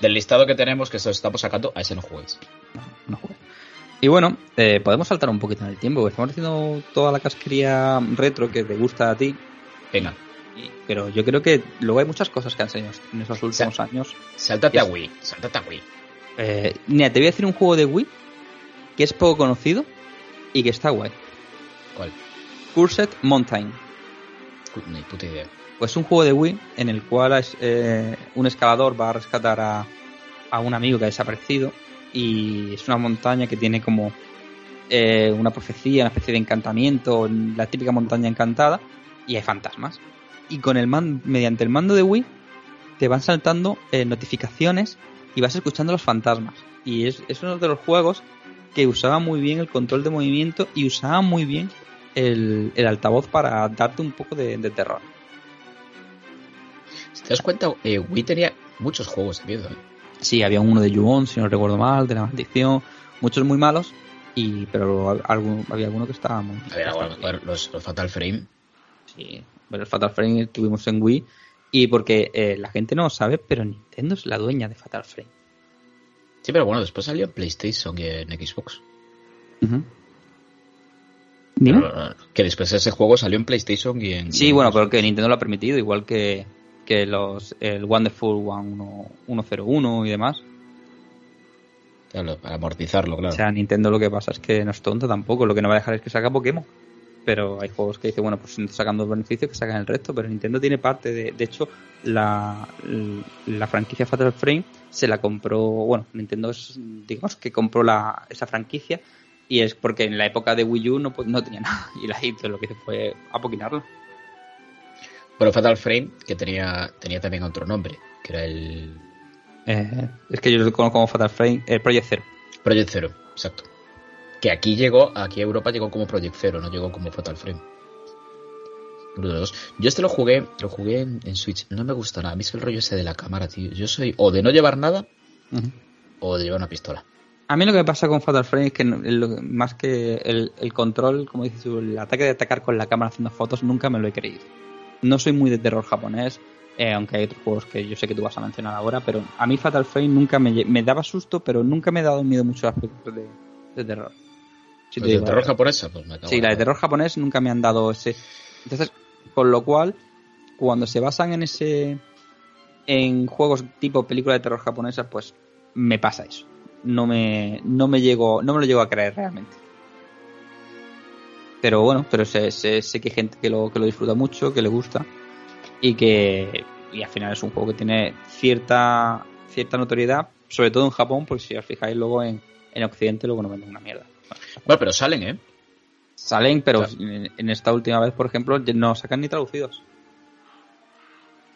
Del listado que tenemos, que se os estamos sacando, a ese no juguéis. No, no juegues. Y bueno, eh, podemos saltar un poquito en el tiempo. porque Estamos haciendo toda la casquería retro que te gusta a ti. Venga, Pero yo creo que luego hay muchas cosas que han salido en esos últimos años. sáltate a Yes. Wii, sáltate a Wii. Eh, mira, te voy a decir un juego de Wii que es poco conocido y que está guay. ¿Cuál? Cursed Mountain. Ni puta idea. Pues un juego de Wii en el cual eh, un escalador va a rescatar a, a un amigo que ha desaparecido y es una montaña que tiene como eh, una profecía, una especie de encantamiento, la típica montaña encantada y hay fantasmas. Y con el man, mediante el mando de Wii te van saltando eh, notificaciones y vas escuchando los fantasmas. Y es, es uno de los juegos que usaba muy bien el control de movimiento y usaba muy bien el, el altavoz para darte un poco de, de terror. Te das cuenta, eh, Wii tenía muchos juegos de miedo. ¿eh? Sí, había uno de Yuon, si no recuerdo mal, de la maldición, muchos muy malos, y pero algún- había alguno que estaba muy... A ver, ahora, ahora, los, los Fatal Frame. Sí, pero el Fatal Frame tuvimos en Wii, y porque eh, la gente no lo sabe, pero Nintendo es la dueña de Fatal Frame. Sí, pero bueno, después salió en PlayStation y en Xbox. ¿Dime? Pero, que después ese juego salió en PlayStation y en. Sí, bueno, pero que Nintendo lo ha permitido, igual que, que los el Wonderful 1, 101 y demás. Claro, para amortizarlo, claro. O sea, Nintendo lo que pasa es que no es tonto tampoco, lo que no va a dejar es que saca Pokémon. Pero hay juegos que dice, bueno, pues si no sacan dos beneficios que sacan el resto, pero Nintendo tiene parte de... De hecho, la, la franquicia Fatal Frame se la compró, bueno, Nintendo es, digamos que compró la, esa franquicia y es porque en la época de Wii U no, pues, no tenía nada y la hizo, lo que hizo fue apoquinarlo. Pero Fatal Frame, que tenía, tenía también otro nombre, que era el Eh, es que yo lo conozco como Fatal Frame, el Project Zero. Project Zero, exacto. Que aquí llegó, aquí a Europa llegó como Project Zero, no llegó como Fatal Frame. Yo este lo jugué, lo jugué en, en Switch. No me gusta nada. A mí es el rollo ese de la cámara, tío. Yo soy o de no llevar nada o de llevar una pistola. A mí lo que me pasa con Fatal Frame es que más que el, el control, como dices tú, el ataque de atacar con la cámara haciendo fotos, nunca me lo he creído. No soy muy de terror japonés, eh, aunque hay otros juegos que yo sé que tú vas a mencionar ahora, pero a mí Fatal Frame nunca me, me daba susto, pero nunca me ha dado miedo muchos aspectos de, de terror. Si te Pues de terror verdad. japonesa, pues me acabo Sí, la de terror japonés nunca me han dado ese. Entonces, con lo cual, cuando se basan en ese. en juegos tipo película de terror japonesa, pues me pasa eso. No me, no me llego, no me lo llego a creer realmente. Pero bueno, pero sé, sé, sé que hay gente que lo, que lo disfruta mucho, que le gusta. Y que. Y al final es un juego que tiene cierta. cierta notoriedad, sobre todo en Japón, porque si os fijáis luego en, en Occidente, luego no venden una mierda. Bueno, pero salen, ¿eh? Salen, pero en esta última vez, por ejemplo, no sacan ni traducidos.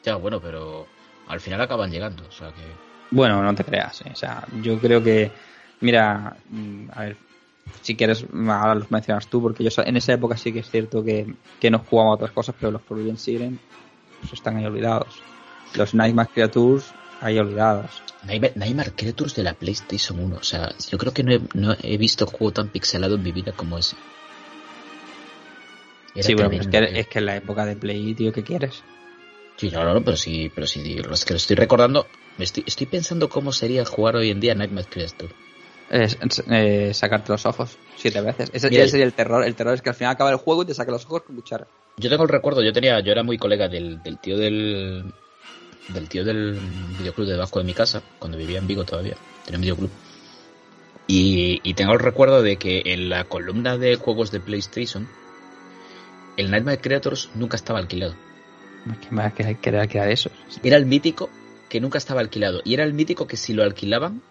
Ya, bueno, pero al final acaban llegando, o sea que... Bueno, no te creas. ¿eh? O sea, yo creo que. Mira, mm, a ver, si quieres, ahora los mencionas tú, porque yo en esa época sí que es cierto que, que no jugaba a otras cosas, pero los Forbidden Siren pues, están ahí olvidados. Los Nightmare Creatures ahí olvidados. Nightmare, Nightmare Creatures de la PlayStation 1, o sea, yo creo que no he, no he visto un juego tan pixelado en mi vida como ese. Era sí, bueno, es que, tío. es que en la época de Play, tío, ¿qué quieres? Sí, no, no, no, pero sí, pero sí, los que lo estoy recordando, me estoy, estoy pensando cómo sería jugar hoy en día Nightmare Creatures. Es, eh, sacarte los ojos siete veces. Ese, Mira, ese sería el terror. El terror es que al final acaba el juego y te saca los ojos con cuchara. Yo tengo el recuerdo, yo tenía, yo era muy colega del, del tío del del tío del videoclub de debajo de mi casa, cuando vivía en Vigo todavía, tenía un videoclub. Y, y tengo el recuerdo de que en la columna de juegos de PlayStation, el Nightmare Creators nunca estaba alquilado. ¿Qué más crear eso? Era el mítico que nunca estaba alquilado. Y era el mítico que si lo alquilaban,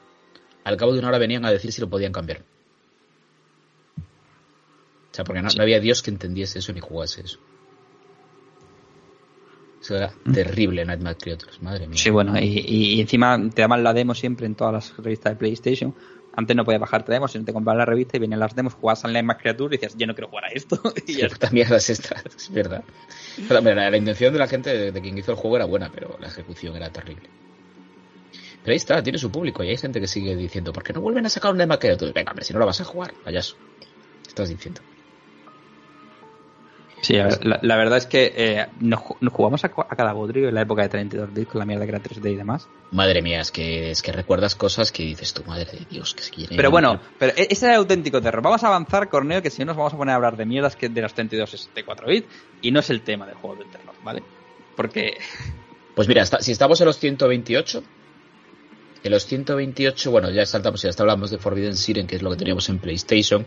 al cabo de una hora venían a decir si lo podían cambiar. O sea, porque no, no había Dios que entendiese eso ni jugase eso. Eso era terrible, Nightmare Creators, madre mía. Sí, bueno, y, y- encima te daban la demo siempre en todas las revistas de PlayStation Antes no podías bajarte demos, sino te comprabas la revista y venían las demos, jugabas en más Creature y decías, yo no quiero jugar a esto. <laughs> y ya Qué <laughs> puta mierda es <laughs> verdad. Pero, mira, la, la intención de la gente, de, de quien hizo el juego era buena, pero la ejecución era terrible. Pero ahí está, tiene su público y hay gente que sigue diciendo, ¿por qué no vuelven a sacar un Nema Creature? Venga, hombre, si no lo vas a jugar, payaso. ¿Qué estás diciendo? Sí, a ver, la, la verdad es que eh, nos, ju- nos jugamos a, cada bodrio en la época de 32 bits con la mierda que era 3D y demás. Madre mía, es que, es que recuerdas cosas que dices tú, madre de Dios, que es que Pero bueno, pero e- ese era el auténtico terror. Vamos a avanzar, Corneo, que si no nos vamos a poner a hablar de mierdas que de los 32 y 64 bits y no es el tema del juego del terror, ¿vale? Porque Pues mira, está- si estamos en los 128, en los 128, bueno, ya saltamos, ya hasta hablamos de Forbidden Siren, que es lo que teníamos en PlayStation.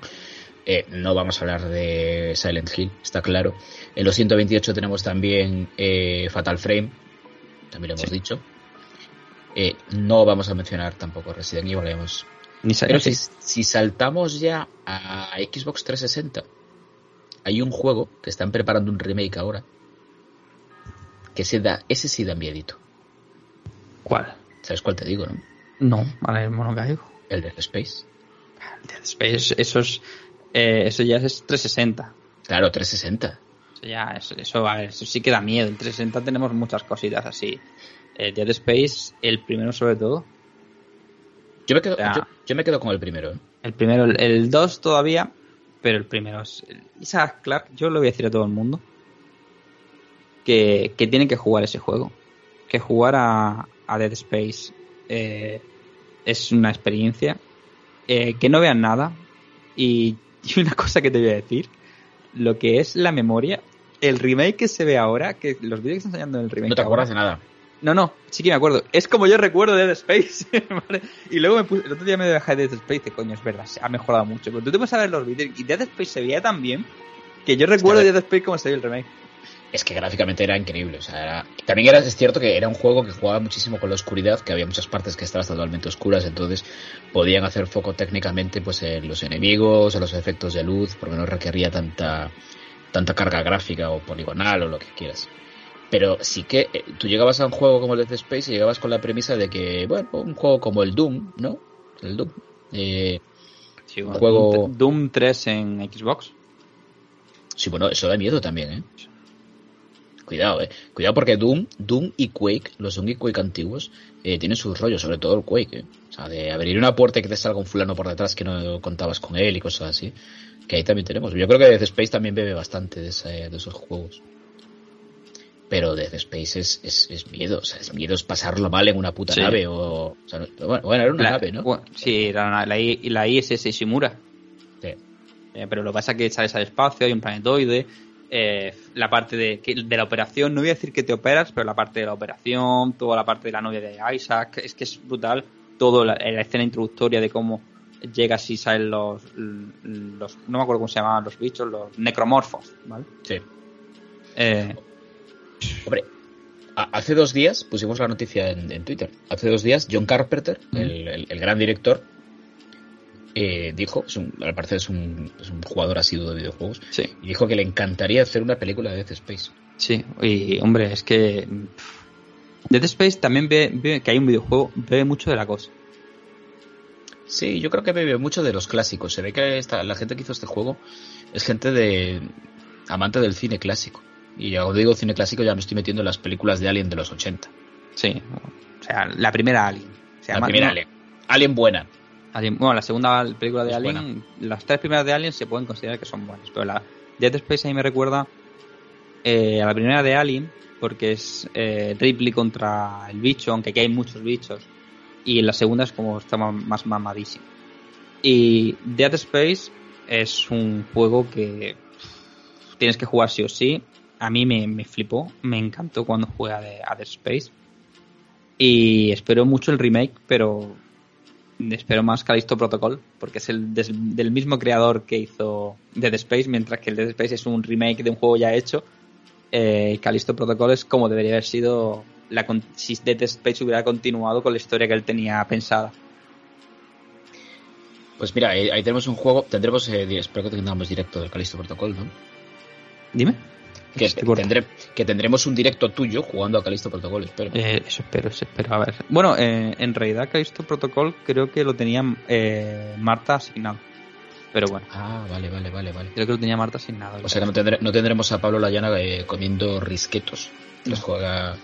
Eh, no vamos a hablar de Silent Hill, está claro. En los 128 tenemos también eh, Fatal Frame, también lo hemos Sí. dicho. Eh, no vamos a mencionar tampoco Resident Evil, hemos- ni Pero si saltamos ya a Xbox 360, hay un juego que están preparando un remake ahora. Que se da, ese sí da miedito. ¿Cuál? ¿Sabes cuál te digo, no? No, ahora mismo no caigo. El Dead Space. Dead Space, eso es, eh, eso ya es 360. Claro, 360. Eso ya, eso, eso, a ver, eso sí que da miedo. En 360 tenemos muchas cositas así. Eh, Dead Space, el primero sobre todo. Yo me quedo, yo, yo me quedo con el primero. ¿eh? El primero, el- el 2 todavía, pero el primero es. Isaac Clark, yo lo voy a decir a todo el mundo. Que, que tienen que jugar ese juego. Que jugar a, a Dead Space eh, es una experiencia. Eh, que no vean nada. Y, <laughs> y una cosa que te voy a decir. Lo que es la memoria. El remake que se ve ahora, que los vídeos que están enseñando en el remake. No te ahora- acuerdas de nada. no, no, sí que me acuerdo. Es como yo recuerdo Dead Space. <laughs> ¿vale? Y luego me puse, el otro día me bajé Dead Space y dije, coño, es verdad, se ha mejorado mucho. Pero tú te vas a ver los vídeos y Dead Space se veía tan bien que yo recuerdo Dead Space como se veía el remake. Es que gráficamente era increíble. O sea, era- También era, es cierto que era un juego que jugaba muchísimo con la oscuridad, que había muchas partes que estaban totalmente oscuras, entonces podían hacer foco técnicamente pues en los enemigos, en los efectos de luz, porque no requería tanta, tanta carga gráfica o poligonal o lo que quieras. Pero sí que eh, tú llegabas a un juego como el Dead Space y llegabas con la premisa de que, bueno, un juego como el Doom, ¿no? El Doom. Eh, Sí, Un juego- Doom, Doom 3 en Xbox. Sí, bueno, eso da miedo también, ¿eh? Cuidado, ¿eh? Cuidado porque Doom, Doom y Quake, los Doom y Quake antiguos, eh, tienen sus rollos, sobre todo el Quake, ¿eh? O sea, de abrir una puerta y que te salga un fulano por detrás que no contabas con él y cosas así. Que ahí también tenemos. Yo creo que Dead Space también bebe bastante de, ese- de esos juegos. Pero Dead Space es, es, es miedo, o sea, es miedo es pasarlo mal en una puta Sí. nave o... o sea, no- bueno, bueno, era una La- nave, ¿no? bueno, sí, la, la, I- la ISS Shimura. Sí. Eh, pero lo que pasa es que sales al espacio, hay un planetoide, eh, la parte de, de la operación, no voy a decir que te operas, pero la parte de la operación, toda la parte de la novia de Isaac, es que es brutal, todo la, la escena introductoria de cómo llegas y salen los, los, no me acuerdo cómo se llamaban los bichos, los necromorfos, ¿vale? Sí. Eh, Hombre, hace dos días pusimos la noticia en, en Twitter. Hace dos días John Carpenter, el- el gran director, eh, dijo, es un- al parecer es un, es un jugador asiduo de videojuegos, sí, y dijo que le encantaría hacer una película de Death Space. sí, y hombre, es que pff, Dead Space también ve, ve que hay un videojuego, ve mucho de la cosa. Sí, yo creo que bebe mucho de los clásicos. Se ve que esta- la gente que hizo este juego es gente de amante del cine clásico. Y ya cuando digo cine clásico ya me estoy metiendo en las películas de Alien de los 80. Sí, o sea, la primera Alien. O sea, la primera no- Alien. Alien buena. Alien- bueno, la segunda película de Es Alien, las tres primeras de Alien se pueden considerar que son buenas, pero la Dead Space ahí me recuerda eh, a la primera de Alien, porque es eh, Ripley contra el bicho, aunque aquí hay muchos bichos, y en la segunda es como está más mamadísimo. Y Dead Space es un juego que tienes que jugar sí o sí. A mí me, me flipó, me encantó cuando jugué a The- a Dead Space. Y espero mucho el remake, pero espero más Callisto Protocol, porque es el des- del mismo creador que hizo Dead Space, mientras que el Dead Space es un remake de un juego ya hecho. Eh, Callisto Protocol es como debería haber sido la, si Dead Space hubiera continuado con la historia que él tenía pensada. Pues mira, ahí, ahí tenemos un juego. Tendremos, eh, espero que tengamos directo del Calisto Protocol, ¿no? Dime. Que, corta. tendré- que tendremos un directo tuyo jugando a Calisto Protocol, espero. Eh, eso espero, eso espero. A ver. Bueno, eh, en realidad Callisto Protocol creo que lo tenía eh, Marta asignado. Pero bueno, Ah, vale, vale, vale, vale. creo que lo tenía Marta asignado. O sea que no, tendré- no tendremos a Pablo Layana eh, comiendo risquetos. Los juega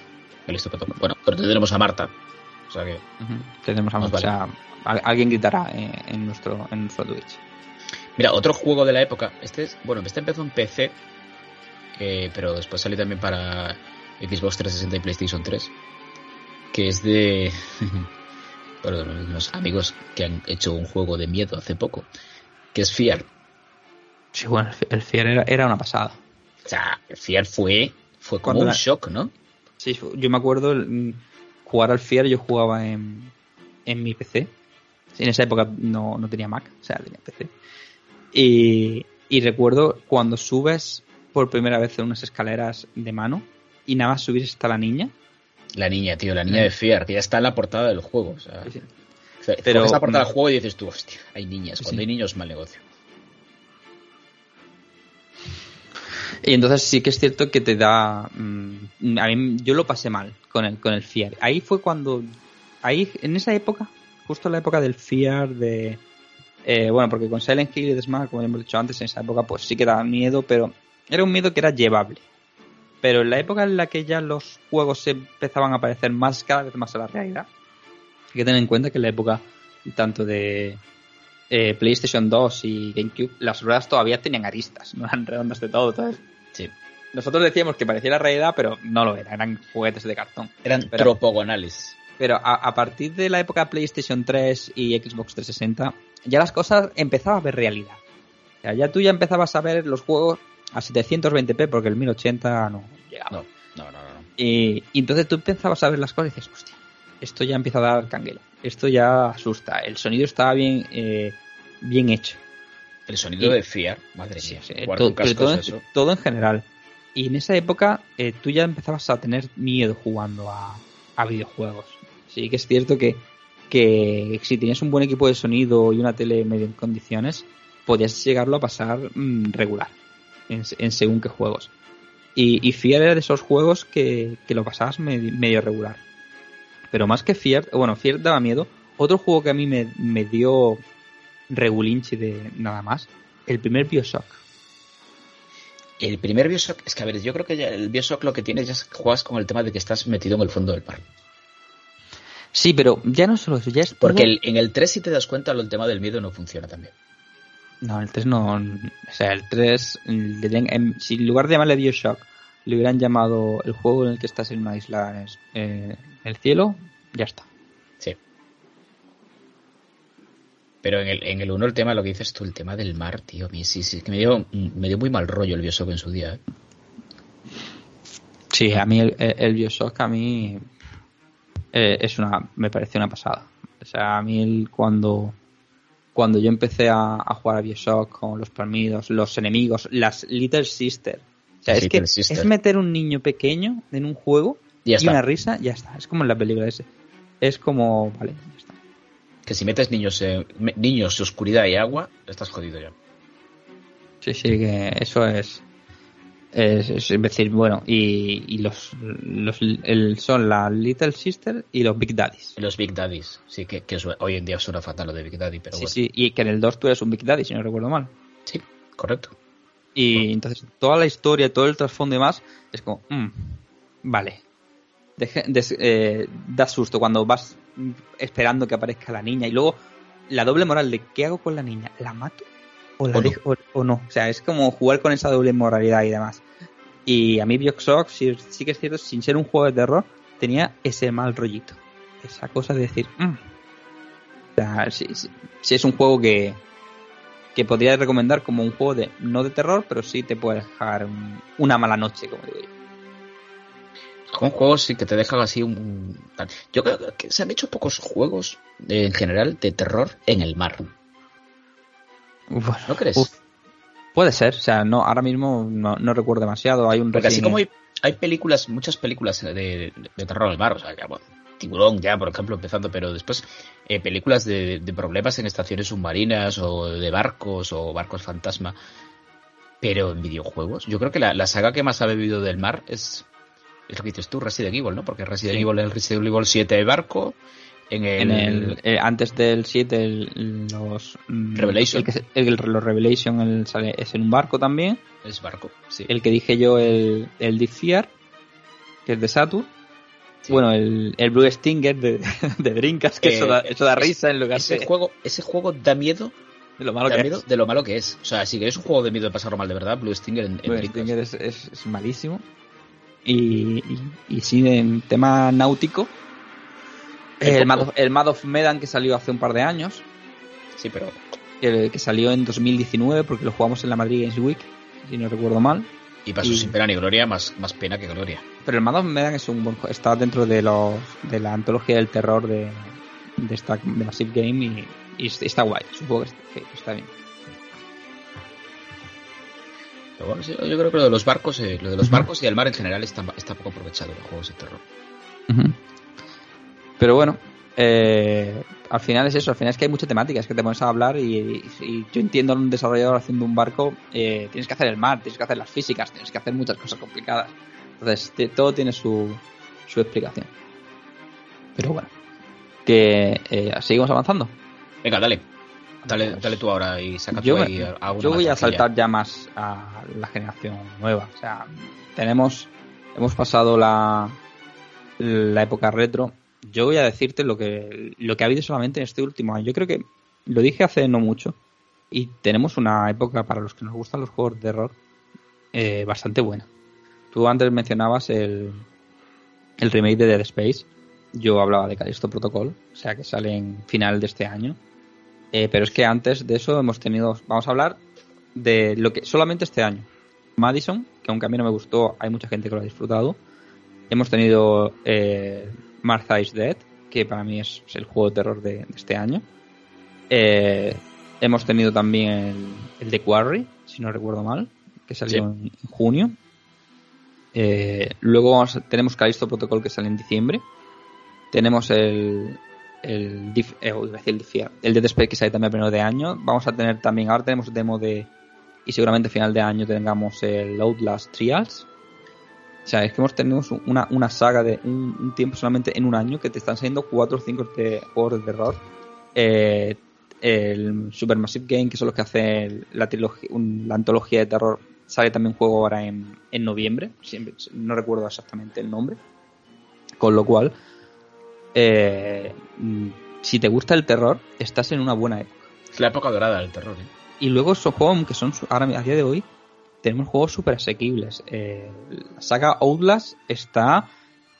Calisto Protocol. Bueno, pero tendremos a Marta. O sea que. Ujú. Tenemos a Pues o sea, al- alguien gritará eh, en nuestro en nuestro Twitch. Mira, otro juego de la época. Este es. Bueno, este empezó en PC. Eh, pero después salió también para Xbox 360 y PlayStation 3. Que es de. <laughs> bueno, de unos amigos que han hecho un juego de miedo hace poco. Que es Fear. Sí, bueno, el el Fier era, era una pasada. O sea, Fear fue. Fue como Cuando un la- shock, ¿no? Sí, yo me acuerdo jugar al Fier, yo jugaba en, en mi PC. En esa época no, no tenía Mac, o sea, tenía PC. Y, y recuerdo cuando subes por primera vez en unas escaleras de mano y nada más subir está la niña. La niña, tío, la niña de Fear, que ya está en la portada del juego. O sea, Sí, sí. o sea, Pero- coges la portada del juego y dices tú, hostia, hay niñas. Cuando sí. hay niños, mal negocio. Y entonces sí que es cierto que te da. mm, a mí yo lo pasé mal con el, con el Fiar. Ahí fue cuando. Ahí, en esa época, justo en la época del Fiar, de. eh, bueno, porque con Silent Hill y The Smart, como hemos dicho antes, en esa época pues sí que daba miedo, pero era un miedo que era llevable. Pero en la época en la que ya los juegos se empezaban a parecer más, cada vez más a la realidad, hay que tener en cuenta que en la época tanto de eh, PlayStation 2 y GameCube, las ruedas todavía tenían aristas, no eran redondas de todo. Entonces, Sí. nosotros decíamos que parecía la realidad, pero no lo era, eran juguetes de cartón. Eran Pero- tropogonales. Pero a, a partir de la época PlayStation 3 y Xbox 360, ya las cosas empezaban a ver realidad. O sea, ya tú ya empezabas a ver los juegos a 720p, porque el 1080 no llegaba. No, no, no. Y, y entonces tú empezabas a ver las cosas y dices, hostia, esto ya empieza a dar canguelo. Esto ya asusta. El sonido estaba bien, eh, bien hecho. El sonido Y- de Fear, madre mía. sí, todo, todo en general. Y en esa época eh, tú ya empezabas a tener miedo jugando a, a videojuegos. Sí que es cierto que, que si tenías un buen equipo de sonido y una tele medio en condiciones, podías llegarlo a pasar mm, regular en, en según qué juegos. Y, y Fear era de esos juegos que, que lo pasabas medio, medio regular. Pero más que Fear, bueno, Fear daba miedo. Otro juego que a mí me, me dio regulinchi de nada más, el primer Bioshock. El primer Bioshock, es que a ver, yo creo que ya el Bioshock lo que tiene ya es que juegas con el tema de que estás metido en el fondo del mar. Sí, pero ya no solo eso, ya es Porque todo- el- en el 3, si te das cuenta, lo- el tema del miedo no funciona también. No, el 3 no... O sea, el 3... le den- en- si en lugar de llamarle Bioshock, le hubieran llamado el juego en el que estás en una isla en es- eh, el cielo, ya está. Sí. Pero en el, en el 1 el tema, lo que dices tú, el tema del mar, tío, mí sí, sí, que me dio, me dio muy mal rollo el Bioshock en su día. ¿eh? Sí, a mí el, el Bioshock a mí eh, es una me pareció una pasada. O sea, a mí el- cuando cuando yo empecé a, a jugar a Bioshock con los palmidos, los enemigos, las Little Sister. O sea, es que Sister. es meter un niño pequeño en un juego y una risa, ya está. Es como en la película ese. Es como, vale, ya está. Que si metes niños, eh, niños, oscuridad y agua, estás jodido ya. Sí, sí, que eso es. Es, es decir, bueno, y, y los, los el- son la Little Sister y los Big Daddies. Los Big Daddies, sí, que, que hoy en día suena fatal lo de Big Daddy, pero sí, bueno. sí, y que en el 2 tú eres un Big Daddy, si no recuerdo mal. Sí, correcto. Y entonces toda la historia, todo el trasfondo y demás, es como, mm, vale. Deje- des- eh, da susto cuando vas esperando que aparezca la niña y luego la doble moral de ¿qué hago con la niña? ¿La mato? ¿O, la O no. o- o no? O sea, es como jugar con esa doble moralidad y demás. Y a mí Bioshock, sí, sí que es cierto, sin ser un juego de terror, tenía ese mal rollito. Esa cosa de decir, mm. o sea, sí, sí- sí es un juego que, que podría recomendar como un juego de no de terror, pero sí te puede dejar un- una mala noche, como digo yo. Son juegos sí que te dejan así un... un-. Yo creo que se han hecho pocos juegos eh, en general de terror en el mar. Bueno, ¿No crees? uf, puede ser, o sea, no, ahora mismo no, no recuerdo demasiado. Hay un Porque así como hay, hay películas, muchas películas de, de terror al mar, o sea, ya, bueno, Tiburón ya, por ejemplo, empezando, pero después eh, películas de, de problemas en estaciones submarinas o de barcos o barcos fantasma. Pero en videojuegos, yo creo que la, la saga que más ha bebido del mar es, es lo que dices tú, Resident Evil, ¿no? Porque Resident Sí. Evil es el Resident Evil 7 de barco, en el, En el, eh, antes del 7, el- los. mm, Revelation. El el- los Revelation el sale- es en un barco también. es barco, sí. El que dije yo, el, el Fear, que es de Saturn. Sí. Bueno, el, el Blue Stinger de, <laughs> de Drinkas, que Eh, eso, da, eso da es- risa en lugar ese de, juego, ese juego da miedo, de lo malo que miedo es. de lo malo que es. O sea, si queréis un juego de miedo de pasarlo mal de verdad, Blue Stinger en, en Blue. Stinger es, es- es malísimo. Y, y, y sí, en tema náutico, el poco. Mad, of, el Mad of Medan que salió hace un par de años, Sí, pero que, que salió en 2019 porque lo jugamos en la Madrid Games Week, si no recuerdo mal. y pasó Y- sin pena ni gloria, más, más pena que gloria. Pero el Mad of Medan es un buen está dentro de los de la antología del terror de, de esta de Massive Game y, y está guay, juego que está, bien. Pero bueno, sí, yo creo que lo de los barcos, eh, lo de los barcos y el mar en general está, está poco aprovechado en los juegos de terror. Ujú. Pero bueno, eh, al final es eso, al final es que hay mucha temática, es que te pones a hablar y, y yo entiendo a un desarrollador haciendo un barco, eh, tienes que hacer el mar, tienes que hacer las físicas, tienes que hacer muchas cosas complicadas. Entonces, te- todo tiene su, su explicación. Pero bueno, que eh, seguimos avanzando. Venga, dale. Dale, dale tú ahora y saca tú Yo, ahí me- yo voy a saltar ya más a la generación nueva. O sea, tenemos, hemos pasado la, la época retro. Yo voy a decirte lo que, lo que ha habido solamente en este último año. Yo creo que lo dije hace no mucho. Y tenemos una época para los que nos gustan los juegos de terror eh, bastante buena. Tú antes mencionabas el, el remake de Dead Space. Yo hablaba de Callisto Protocol, o sea que sale en final de este año. Eh, pero es que antes de eso hemos tenido. Vamos a hablar de lo que solamente este año. Madison, que aunque a mí no me gustó, hay mucha gente que lo ha disfrutado. Hemos tenido eh, Martha is Dead, que para mí es, el juego de terror de, de este año. Eh, hemos tenido también el, el de Quarry, si no recuerdo mal, que salió Sí. en, junio. Eh, luego vamos tenemos Callisto Protocol que sale en diciembre. Tenemos el, el, Dif- eh, el Dead Space que sale también a primero de año. Vamos a tener también, ahora tenemos demo de, y seguramente a final de año tengamos el Outlast Trials. O sea, es que hemos tenido una, una saga de un, un tiempo solamente en un año que te están saliendo 4 o 5 de juegos de terror. Eh, el Supermassive Game, que son los que hacen la, trilogía, un- la antología de terror, sale también juego ahora en, en noviembre. Siempre, no recuerdo exactamente el nombre. Con lo cual, eh, mm, si te gusta el terror, estás en una buena época. Es la época dorada del terror. ¿eh? Y luego esos juegos que son ahora a día de hoy tenemos juegos súper asequibles. Eh, la saga Outlast está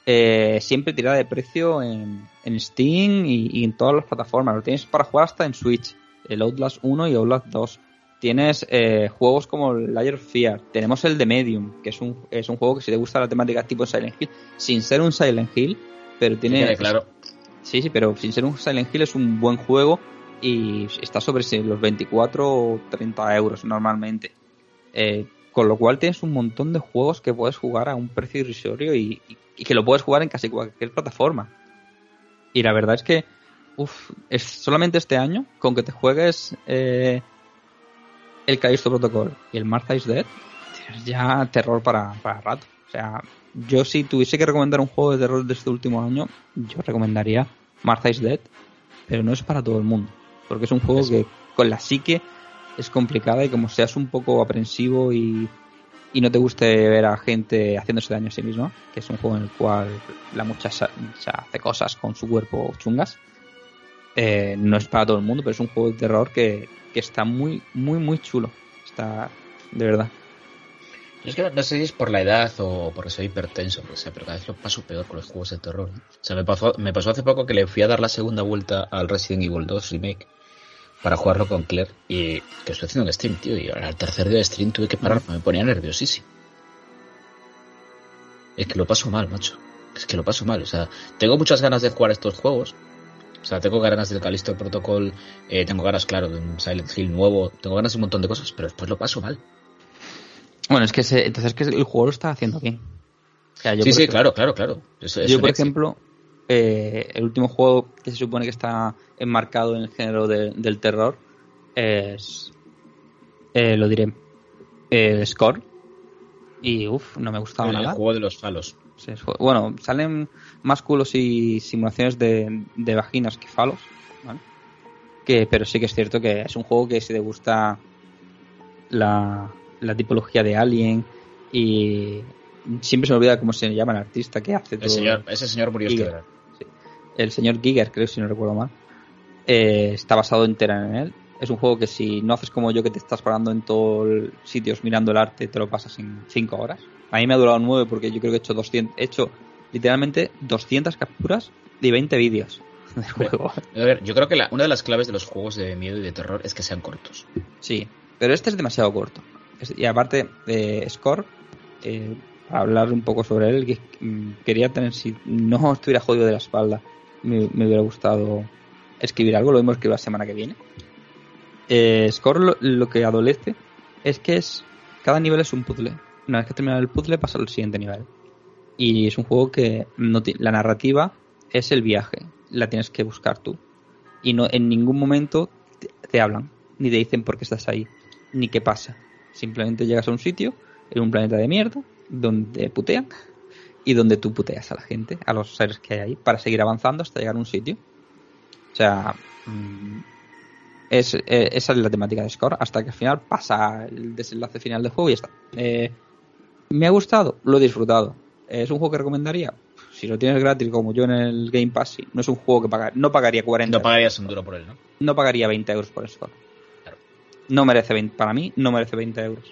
eh, siempre tirada de precio en, en Steam y, y en todas las plataformas. Lo tienes para jugar hasta en Switch. El Outlast 1 y Outlast 2. Tienes eh, juegos como Layer of Fear. Tenemos el de Medium, que es un, es un juego que si te gusta la temática tipo Silent Hill, sin ser un Silent Hill, pero tiene... quede claro. Sí, sí, pero sin ser un Silent Hill es un buen juego y está sobre sí, los 24 o 30 euros normalmente. Eh, con lo cual tienes un montón de juegos que puedes jugar a un precio irrisorio y, y- y que lo puedes jugar en casi cualquier plataforma. Y la verdad es que, uff, es solamente este año, con que te juegues eh, el Callisto Protocol y el Martha is Dead, tienes ya terror para, para rato. O sea, yo si tuviese que recomendar un juego de terror de este último año, yo recomendaría Martha is Dead, pero no es para todo el mundo, porque es un juego que con la psique es complicada y como seas un poco aprensivo y, y no te guste ver a gente haciéndose daño a sí misma, que es un juego en el cual la muchacha hace cosas con su cuerpo chungas, eh, no es para todo el mundo, pero es un juego de terror que, que está muy, muy, muy chulo. Está, de verdad. Es que no, no sé si es por la edad o porque soy hipertenso, o sea, pero cada vez lo paso peor con los juegos de terror. ¿no? O sea, me pasó, me pasó hace poco que le fui a dar la segunda vuelta al Resident Evil 2 Remake para jugarlo con Claire y que estoy haciendo un stream, tío, y al tercer día de stream tuve que parar, me ponía nerviosísimo. Es que lo paso mal, macho. Es que lo paso mal, o sea, tengo muchas ganas de jugar estos juegos. O sea, tengo ganas del Callisto Protocol, eh, tengo ganas, claro, de un Silent Hill nuevo, tengo ganas de un montón de cosas, pero después lo paso mal. Bueno, es que se- entonces es que el juego lo está haciendo bien. O sea, yo sí, sí, ejemplo- claro, claro, claro. Es Yo, por éxito. ejemplo, eh, el último juego que se supone que está enmarcado en el género de- del terror es. eh, lo diré. el Score. Y uff, no me gustaba el, nada. juego de los falos. Sí, bueno, salen más culos y simulaciones de, de vaginas que falos. ¿vale? Que, pero sí que es cierto que es un juego que si te gusta la, la tipología de Alien y siempre se me olvida cómo se llama el artista que hace todo. El señor, ese señor murió este Giger. el señor Giger, creo si no recuerdo mal, eh, está basado entera en él. Es un juego que si no haces como yo que te estás parando en todos sitios mirando el arte, te lo pasas en 5 horas. A mí me ha durado 9 porque yo creo que he hecho 200, he hecho literalmente 200 capturas de 20 vídeos <laughs> del juego. A ver, yo creo que la- una de las claves de los juegos de miedo y de terror es que sean cortos. Sí, pero este es demasiado corto. Y aparte, eh, Score, eh, hablar un poco sobre él, que, mm, quería tener, si no estuviera jodido de la espalda, me, hubiera gustado escribir algo, lo mismo escribo la semana que viene. Eh, Score lo, que adolece es que es cada nivel es un puzzle. Una vez que termina el puzzle pasa al siguiente nivel. Y es un juego que no la narrativa es el viaje, la tienes que buscar tú. Y no en ningún momento te, te hablan, ni te dicen por qué estás ahí, ni qué pasa. Simplemente llegas a un sitio, en un planeta de mierda, donde putean y donde tú puteas a la gente, a los seres que hay ahí, para seguir avanzando hasta llegar a un sitio. O sea, mm, es, eh, esa es la temática de Score, hasta que al final pasa el desenlace final del juego y ya está. Eh, ¿Me ha gustado? Lo he disfrutado. ¿Es un juego que recomendaría? Si lo tienes gratis como yo en el Game Pass, sí. No es un juego que pagar, no pagaría 40 No pagarías un duro por él, ¿no? no pagaría 20 euros por Score. Claro. No merece 20, para mí no merece 20 euros.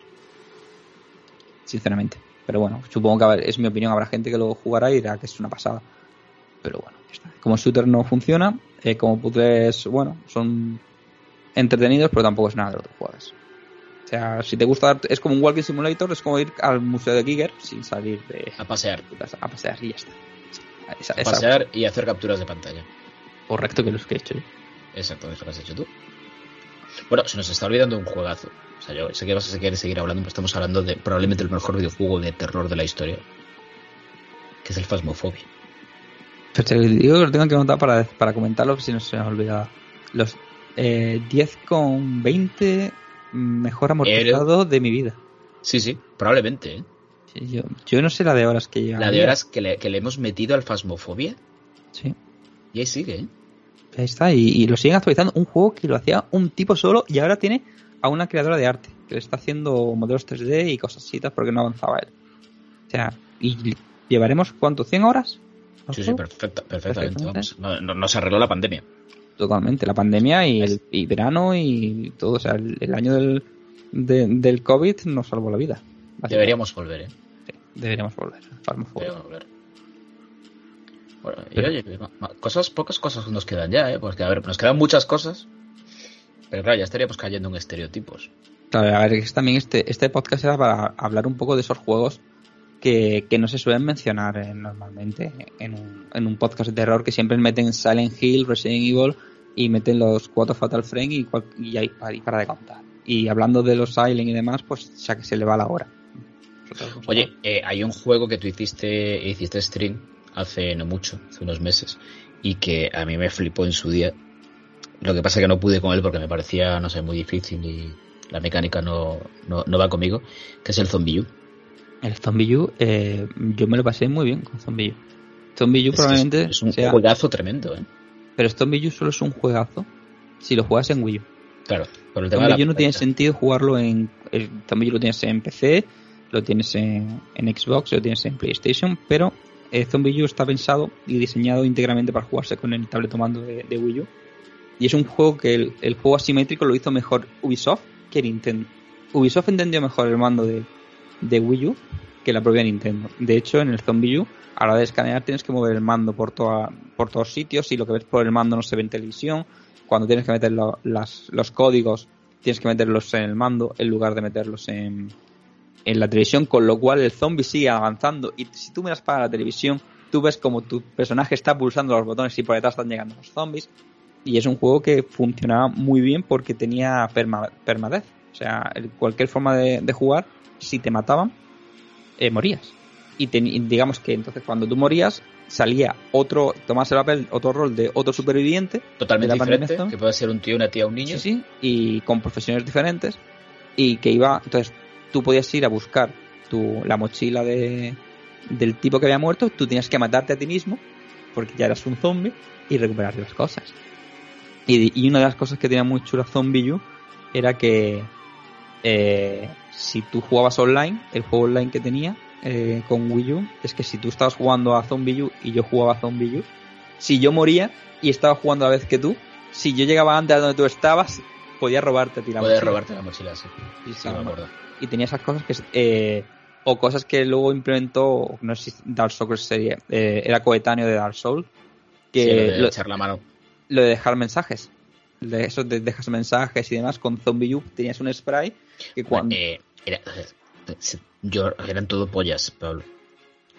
Sinceramente. Pero bueno, supongo que es mi opinión, habrá gente que lo jugará y dirá que es una pasada. Pero bueno, ya está. Como shooter no funciona, eh, como puzzles, bueno, son entretenidos, pero tampoco es nada de lo que juegas. O sea, si te gusta, es como un walking simulator, es como ir al museo de Giger sin salir de A pasear. a pasear y ya está. Esa- A esa- pasear y hacer capturas de pantalla. correcto que los que he hecho yo. Exacto, es lo que has hecho tú. Bueno, se nos está olvidando un juegazo. O sea, yo sé que vas a querer seguir hablando, pero estamos hablando de probablemente el mejor videojuego de terror de la historia. Que es el Phasmophobia. Pero te digo que lo tengo que anotar para, para comentarlo, si no se me ha olvidado. Los eh, 10 con 20 mejor amortizado de mi vida. Sí, sí, probablemente. ¿eh? Sí, yo, yo no sé la de horas que lleva. La de horas que le, que le hemos metido al Phasmophobia. Sí, Y ahí sigue, ¿eh? Ahí está. Y, y lo siguen actualizando. Un juego que lo hacía un tipo solo y ahora tiene a una creadora de arte que le está haciendo modelos 3D y cosas así porque no avanzaba él. O sea, ¿y llevaremos cuánto? ¿100 horas? Sí, sí, perfecta, perfectamente. Perfectamente. Vamos. No, no- nos arregló la pandemia. Totalmente, la pandemia y, el, y verano y todo, o sea, el, el año del, de- del COVID nos salvó la vida. Deberíamos volver, ¿eh? Sí, deberíamos volver. Deberíamos volver. Bueno, y oye, cosas, pocas cosas nos quedan ya, ¿eh? Porque, a ver, nos quedan muchas cosas. Pero claro, ya estaríamos cayendo en estereotipos. Claro, a ver, es también este, este podcast era para hablar un poco de esos juegos que, que no se suelen mencionar eh, normalmente en un, en un podcast de terror que siempre meten Silent Hill, Resident Evil y meten los cuatro Fatal Frame y, cual- y, ahí para, y para de contar. Y hablando de los Silent y demás, pues ya que se le va la hora. Oye, eh, hay un juego que tú hiciste, hiciste stream hace no mucho, hace unos meses, y que a mí me flipó en su día. Lo que pasa es que no pude con él porque me parecía, no sé, muy difícil y la mecánica no, no, no va conmigo, que es el Zombie U. El Zombie U, eh, yo me lo pasé muy bien con Zombie U. Zombie U Es, probablemente es, un sea... juegazo tremendo, ¿eh? Pero Zombie U solo es un juegazo si lo juegas en Wii U. Claro, por el tema de la no tiene sentido jugarlo en... El Zombie U lo tienes en PC, lo tienes en, en Xbox, lo tienes en PlayStation, pero Zombie U está pensado y diseñado íntegramente para jugarse con el tablet mando de, Wii U. Y es un juego que el, juego asimétrico lo hizo mejor Ubisoft que Nintendo. Ubisoft entendió mejor el mando de, Wii U que la propia Nintendo. De hecho, en el Zombie U, a la hora de escanear tienes que mover el mando por, todos sitios y lo que ves por el mando no se ve en televisión. Cuando tienes que meter los códigos, tienes que meterlos en el mando en lugar de meterlos en, en la televisión, con lo cual el zombie sigue avanzando. Y si tú miras para la televisión, tú ves como tu personaje está pulsando los botones y por detrás están llegando los zombies. Y es un juego que funcionaba muy bien porque tenía perma, permadez. O sea, cualquier forma de, de jugar, si te mataban, eh, morías. Y, y digamos que entonces cuando tú morías, salía otro, tomase el papel, otro rol de otro superviviente Totalmente diferente, que puede ser un tío, una tía, un niño. Sí, sí, y con profesiones diferentes. Y que iba, entonces, tú podías ir a buscar tu, la mochila de, del tipo que había muerto, tú tenías que matarte a ti mismo, porque ya eras un zombie, y recuperar las cosas. Y, y una de las cosas que tenía muy chula Zombie U era que eh, si tú jugabas online, el juego online que tenía eh, con Wii U, es que si tú estabas jugando a Zombie U y yo jugaba a Zombie U, si yo moría y estaba jugando a la vez que tú, si yo llegaba antes a donde tú estabas, podía robarte a ti la Puedes mochila. robarte la mochila, sí. Sí, Sí, sí, me vamos. acuerdo. Y tenía esas cosas que eh, o cosas que luego implementó no sé si Dark Souls sería eh, era coetáneo de Dark Souls que Sí, lo de lo, echar la mano. lo de dejar mensajes de eso de dejas mensajes y demás con Zombie U tenías un spray que cuando Eh, era- yo, eran todo pollas, Pablo.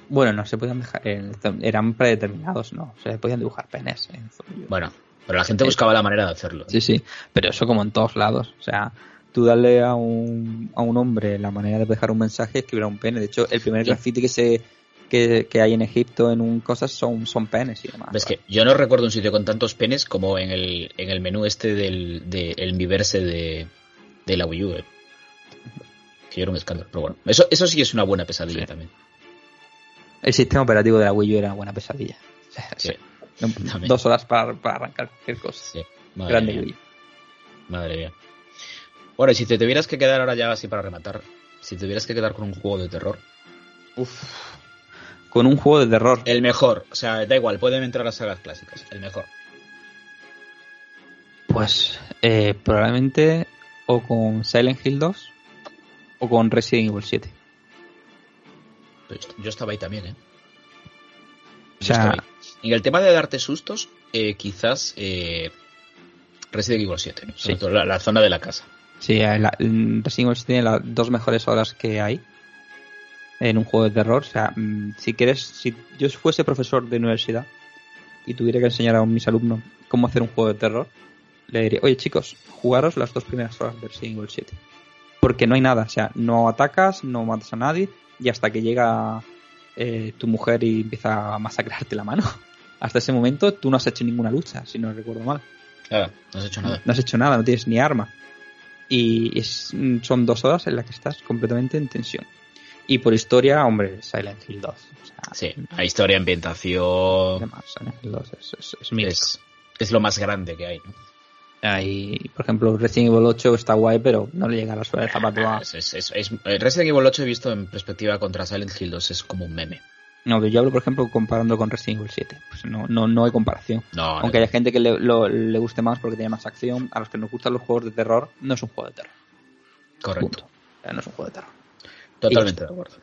bueno no se podían dejar eh, eran predeterminados no se podían dibujar penes en Zombie U. Bueno, pero la gente buscaba la manera de hacerlo. Sí, sí, pero eso como en todos lados. O sea, tú darle a un, a un hombre la manera de dejar un mensaje es escribir un pene. De hecho, el primer graffiti que se que, que hay en Egipto en un cosas son, son penes y demás. Ves que yo no recuerdo un sitio con tantos penes como en el, en el menú este del de, el Miiverse de, de la Wii U. eh. Que era un escándalo, pero bueno. Eso, eso sí es una buena pesadilla Sí. también. El sistema operativo de la Wii U era una buena pesadilla. Sí, <laughs> dos horas para, para arrancar cualquier cosa. sí. Grande mía, Wii. madre mía. Bueno, y si te tuvieras que quedar ahora ya así para rematar, si te tuvieras que quedar con un juego de terror, Uf. Con un juego de terror. el mejor, o sea, da igual, pueden entrar las sagas clásicas, el mejor. Pues eh, probablemente o con Silent Hill 2 o con Resident Evil 7. Pues Yo estaba ahí también, ¿eh? O Yo sea, estaba ahí. En el tema de darte sustos, eh, quizás eh, Resident Evil 7, ¿no? sobre Sí. todo la, la zona de la casa. Sí, la, Resident Evil tiene las dos mejores horas que hay en un juego de terror. O sea, mm, si quieres, si yo fuese profesor de universidad y tuviera que enseñar a mis alumnos cómo hacer un juego de terror, le diría, oye chicos, jugaros las dos primeras horas de Resident Evil 7. Porque no hay nada, o sea, no atacas, no matas a nadie y hasta que llega eh, tu mujer y empieza a masacrarte la mano. <laughs> Hasta ese momento tú no has hecho ninguna lucha, si no recuerdo mal. Claro, no has hecho nada. No has hecho nada, no tienes ni arma. Y es- mm, son dos horas en las que estás completamente en tensión. Y por historia, hombre, Silent Hill 2. O sea, Sí, la historia, ambientación, además, Silent Hill 2 es, es, es es, es lo más grande que hay, ¿no? Ahí, por ejemplo, Resident Evil 8 está guay, pero no le llega a la suela del zapato a... Es, es, es- es- eh, Resident Evil 8 visto en perspectiva contra Silent Hill 2 es como un meme. No, yo hablo, por ejemplo, comparando con Resident Evil 7. Pues no, no, no hay comparación. No, Aunque haya gente que le, lo- le guste más porque tiene más acción, a los que nos gustan los juegos de terror, no es un juego de terror. correcto. Punto. O sea, no es un juego de terror. Totalmente de acuerdo.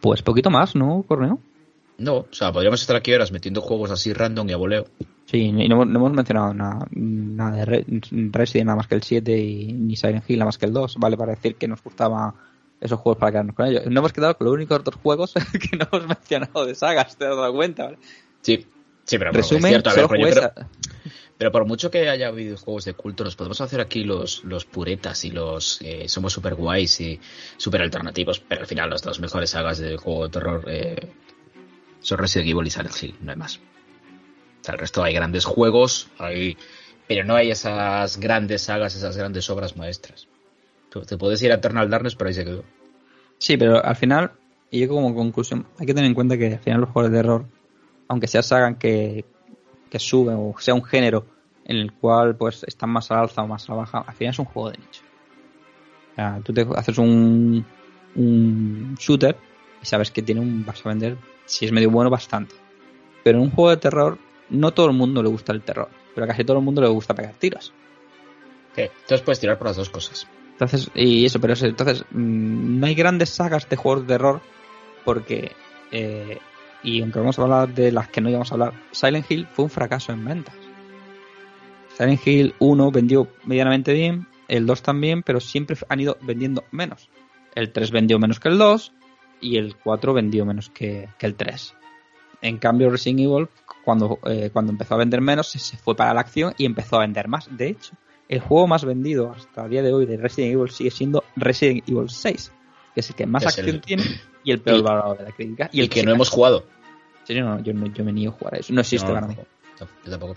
Pues poquito más, ¿no, Corneo? No, o sea, podríamos estar aquí horas metiendo juegos así random y a voleo. Sí, y no, hemos- no hemos mencionado nada, nada de Re- Resident, nada más que el 7 y ni Silent Hill, nada más que el 2, ¿vale? Para decir que nos gustaban esos juegos para quedarnos con ellos. No hemos quedado con los únicos dos juegos <laughs> que no hemos mencionado de sagas, te has dado cuenta, ¿vale? Sí, sí, pero Resumen, es cierto, a ver, pero, yo jugué creo- esa- pero por mucho que haya videojuegos de culto, nos podemos hacer aquí los, los puretas y los eh, somos super guays y super alternativos, pero al final las dos mejores sagas de juego de terror eh, son Resident Evil y Silent Hill, no hay más. O sea, el resto hay grandes juegos, hay, pero no hay esas grandes sagas, esas grandes obras maestras. Te puedes ir a Eternal Darkness, pero ahí se quedó. Sí, pero al final, y yo como conclusión, hay que tener en cuenta que al final los juegos de terror, aunque sea sagan que, que suben o sea un género en el cual pues están más al alza o más a la baja, al final es un juego de nicho. O sea, tú te haces un, un shooter y sabes que tiene un, vas a vender, si es medio bueno, bastante. Pero en un juego de terror, no todo el mundo le gusta el terror, pero a casi todo el mundo le gusta pegar tiros. Entonces puedes tirar por las dos cosas. Entonces, y eso, pero entonces, mm, no hay grandes sagas de juegos de terror porque, eh, y aunque vamos a hablar de las que no íbamos a hablar, Silent Hill fue un fracaso en ventas. Silent Hill 1 vendió medianamente bien, el 2 también, pero siempre han ido vendiendo menos. El 3 vendió menos que el 2 y el 4 vendió menos que, el 3. En cambio, Resident Evil, cuando, eh, cuando empezó a vender menos, se fue para la acción y empezó a vender más. De hecho, el juego más vendido hasta el día de hoy de Resident Evil sigue siendo Resident Evil 6, que es el que más Es acción el- tiene y el peor y- valorado de la crítica. Y, el que no hemos jugado. Sí, no, yo, me niego a jugar a eso. No existe No, yo tampoco.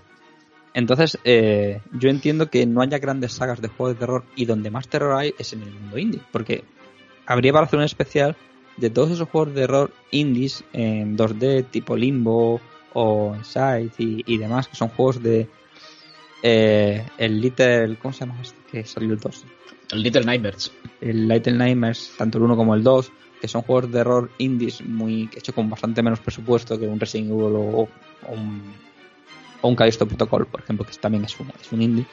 Entonces, eh, yo entiendo que no haya grandes sagas de juegos de terror y donde más terror hay es en el mundo indie, porque habría para hacer un especial de todos esos juegos de error indies en 2D tipo Limbo o Inside y, y demás, que son juegos de eh, el Little, ¿cómo se llama este que salió el 2? El Little Nightmares. El Little Nightmares, tanto el 1 como el 2, que son juegos de error indies muy hechos con bastante menos presupuesto que un Resident Evil o, o un, o un Callisto Protocol, por ejemplo, que también es un, es un indie.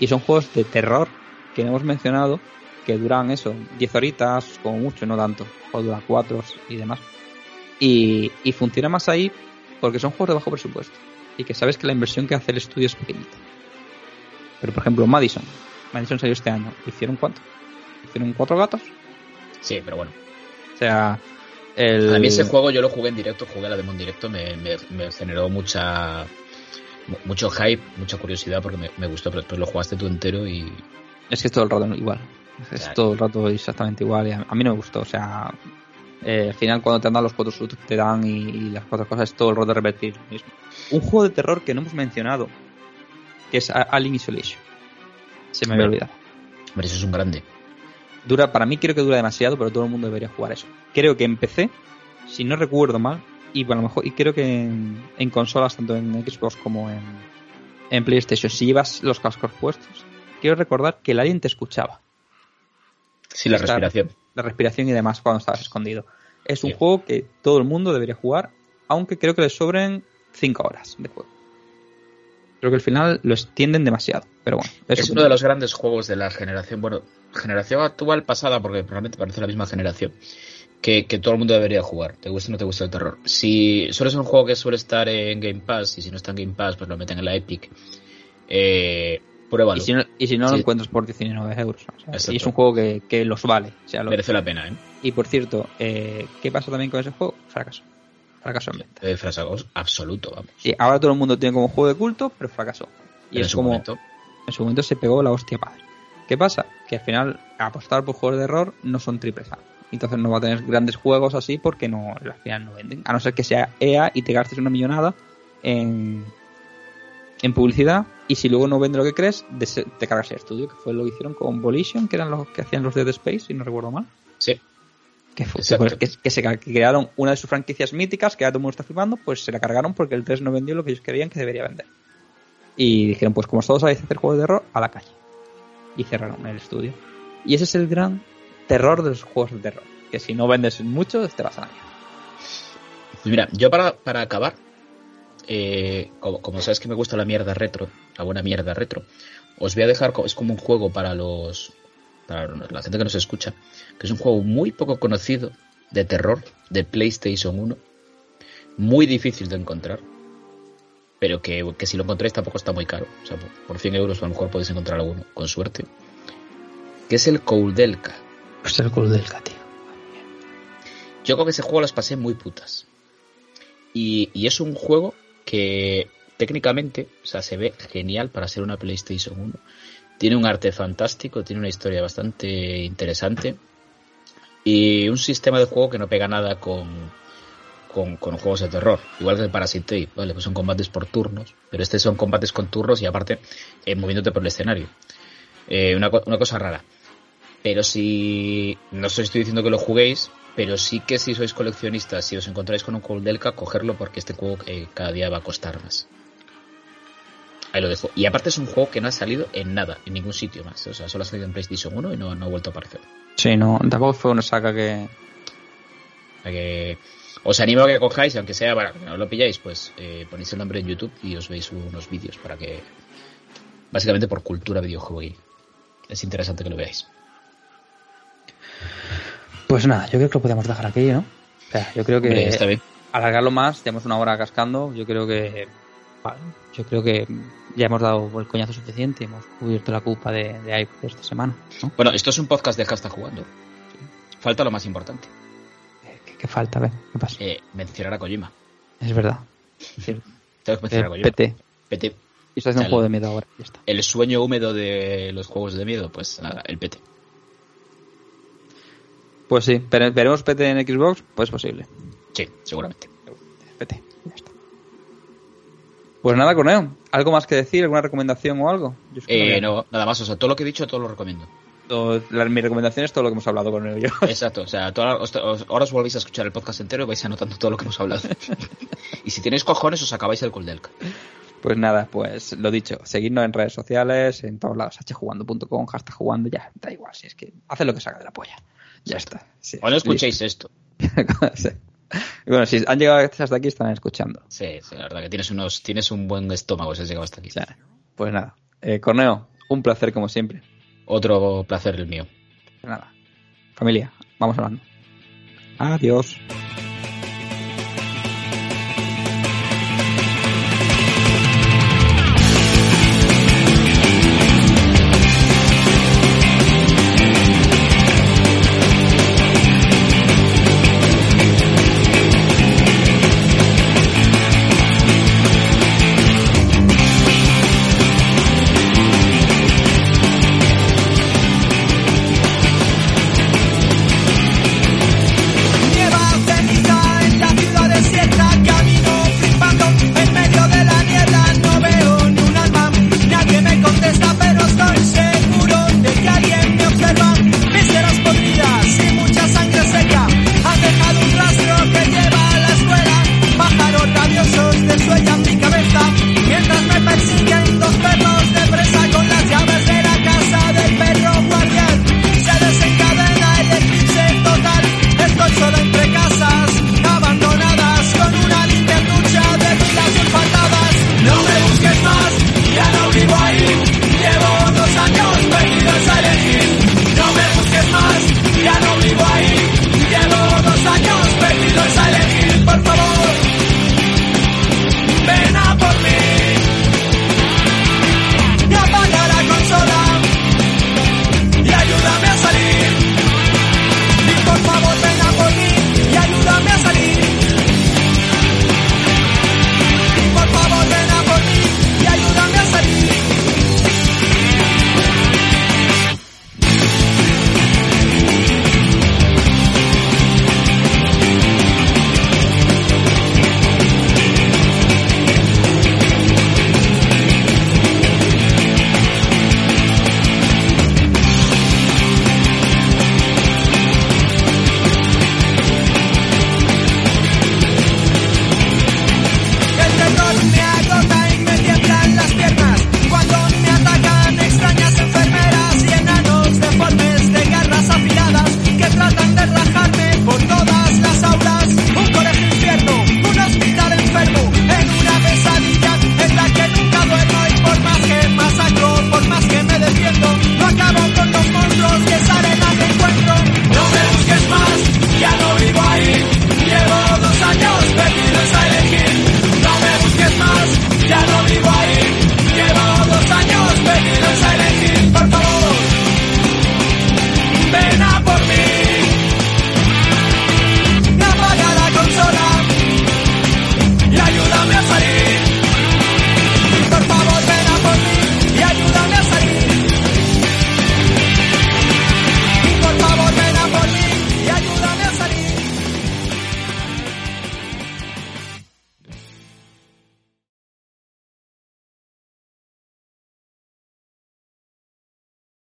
Y son juegos de terror que hemos mencionado, que duran eso, 10 horitas, como mucho, no tanto, o dura 4 y demás. Y, y funciona más ahí porque son juegos de bajo presupuesto y que sabes que la inversión que hace el estudio es pequeñita. Pero por ejemplo, Madison. Madison salió este año. ¿Hicieron cuánto? ¿Hicieron cuatro gatos? Sí, pero bueno. O sea, el... A mí ese juego yo lo jugué en directo, jugué la demo en directo, me, me, me generó mucha mu- mucho hype, mucha curiosidad porque me, me gustó, pero después lo jugaste tú entero y Es que es todo el rato igual. Es Claro. todo el rato exactamente igual. Y a, a mí no me gustó. O sea, eh, al final cuando te dado los cuatro que te dan y, y las cuatro cosas es todo el rato repetir lo mismo. Un juego de terror que no hemos mencionado, que es Alien Isolation. Se me había olvidado. hombre, eso es un grande. Dura, para mí creo que dura demasiado, pero todo el mundo debería jugar eso. Creo que empecé, si no recuerdo mal, y a lo mejor, y creo que en, en consolas, tanto en Xbox como en, en PlayStation, si llevas los cascos puestos, quiero recordar que el alien te escuchaba. Sí, la respiración. La respiración y demás cuando estabas escondido. Es un Sí. juego que todo el mundo debería jugar, aunque creo que le sobren 5 horas de juego. Creo que al final lo extienden demasiado, pero bueno. Es eso uno de los grandes juegos de la generación, bueno, generación actual pasada, porque realmente parece la misma generación, que, que todo el mundo debería jugar, te gusta o no te gusta el terror. Si suele ser un juego que suele estar en Game Pass, y si no está en Game Pass, pues lo meten en la Epic, eh, pruébalo. Y si no, y si no lo encuentras por 19 euros. o sea, y es un juego que, que los vale. O sea, lo- Merece la pena, ¿eh? Y por cierto, eh, ¿qué pasa también con ese juego? Fracaso. Fracaso en venta. Fracaso absoluto, vamos. Sí, ahora todo el mundo tiene como juego de culto, pero fracasó. Y Pero es en su como, momento, en su momento se pegó la hostia padre. ¿Qué pasa? Que al final apostar por juegos de error no son triples A. Entonces no va a tener grandes juegos así porque no, al final no venden. A no ser que sea EA y te gastes una millonada en, en publicidad y si luego no vende lo que crees, te cargas el estudio, que fue lo que hicieron con Volition, que eran los que hacían los Dead Space, si no recuerdo mal. sí. Que, fue, que, que se que crearon una de sus franquicias míticas que ahora todo el mundo está flipando, pues se la cargaron porque el 3 no vendió lo que ellos querían que debería vender. Y dijeron, pues como todos sabéis hacer juegos de error, a la calle. Y cerraron el estudio. Y ese es el gran terror de los juegos de terror. Que si no vendes mucho, te vas a la mierda. Pues mira, yo para, para acabar, eh, como, como sabes que me gusta la mierda retro, la buena mierda retro, os voy a dejar, es como un juego para los para la gente que nos escucha, que es un juego muy poco conocido de terror de PlayStation 1, muy difícil de encontrar, pero que, que si lo encontráis tampoco está muy caro, o sea, por, por 100 euros a lo mejor podéis encontrar alguno, con suerte, que es el Koudelka. Pues el del tío. Yo con ese juego las pasé muy putas. Y, y es un juego que técnicamente, o sea, se ve genial para ser una PlayStation 1. Tiene un arte fantástico, tiene una historia bastante interesante. Y un sistema de juego que no pega nada con, con, juegos de terror. Igual que el Parasite, vale, pues son combates por turnos. Pero este son combates con turnos y aparte eh, moviéndote por el escenario. Eh, una, una cosa rara. Pero si. No os estoy diciendo que lo juguéis, pero sí que si sois coleccionistas, si os encontráis con un Cold Delca, cogerlo porque este juego eh, cada día va a costar más. Ahí lo dejo. Y aparte es un juego que no ha salido en nada, en ningún sitio más. O sea, solo ha salido en PlayStation 1 y no, no ha vuelto a aparecer. Sí, no, tampoco fue una saga que... Os animo a que cojáis, aunque sea para que no lo pilláis, pues eh, ponéis el nombre en YouTube y os veis unos vídeos para que. Básicamente por cultura videojuego. Es interesante que lo veáis. Pues nada, yo creo que lo podemos dejar aquí, ¿no? O sea, yo creo que... Hombre, está bien. alargarlo más, tenemos una hora cascando, yo creo que vale, yo creo que ya hemos dado el coñazo suficiente, hemos cubierto la culpa de, de esta semana, ¿no? Bueno, esto es un podcast de Hashtag Jugando. Falta lo más importante. ¿Qué, qué falta? A ver, ¿qué pasa? Eh, mencionar a Kojima. Es verdad. <laughs> Tengo que mencionar a eh, Kojima. PT. PT. Y estoy haciendo un juego de miedo ahora, ya está. El sueño húmedo de los juegos de miedo, pues nada, el PT. Pues sí, pero veremos PT en Xbox, pues posible. Sí, seguramente. PT, está. Pues nada, Corneo, ¿algo más que decir? ¿Alguna recomendación o algo? Yo Eh, no, nada más. O sea, todo lo que he dicho, todo lo recomiendo. Todo- la- mi recomendación es todo lo que hemos hablado con él y yo. <laughs> Exacto, o sea, tú ahora os, os- ahora os volvéis a escuchar el podcast entero y vais anotando todo lo que hemos hablado. <laughs> y si tenéis cojones, os acabáis el Coldelk. Pues nada, pues lo dicho, seguidnos en redes sociales, en todos lados, hjugando.com, hashtag jugando, ya, da igual, si es que haced lo que salga de la polla. Ya está. sí, O no escuchéis esto. <laughs> Sí. Bueno, si han llegado hasta aquí, están escuchando. Sí, sí, la verdad que tienes unos tienes un buen estómago si has llegado hasta aquí. Pues nada. Eh, Corneo, un placer como siempre. Otro placer el mío. Pues nada. Familia, vamos hablando. Adiós.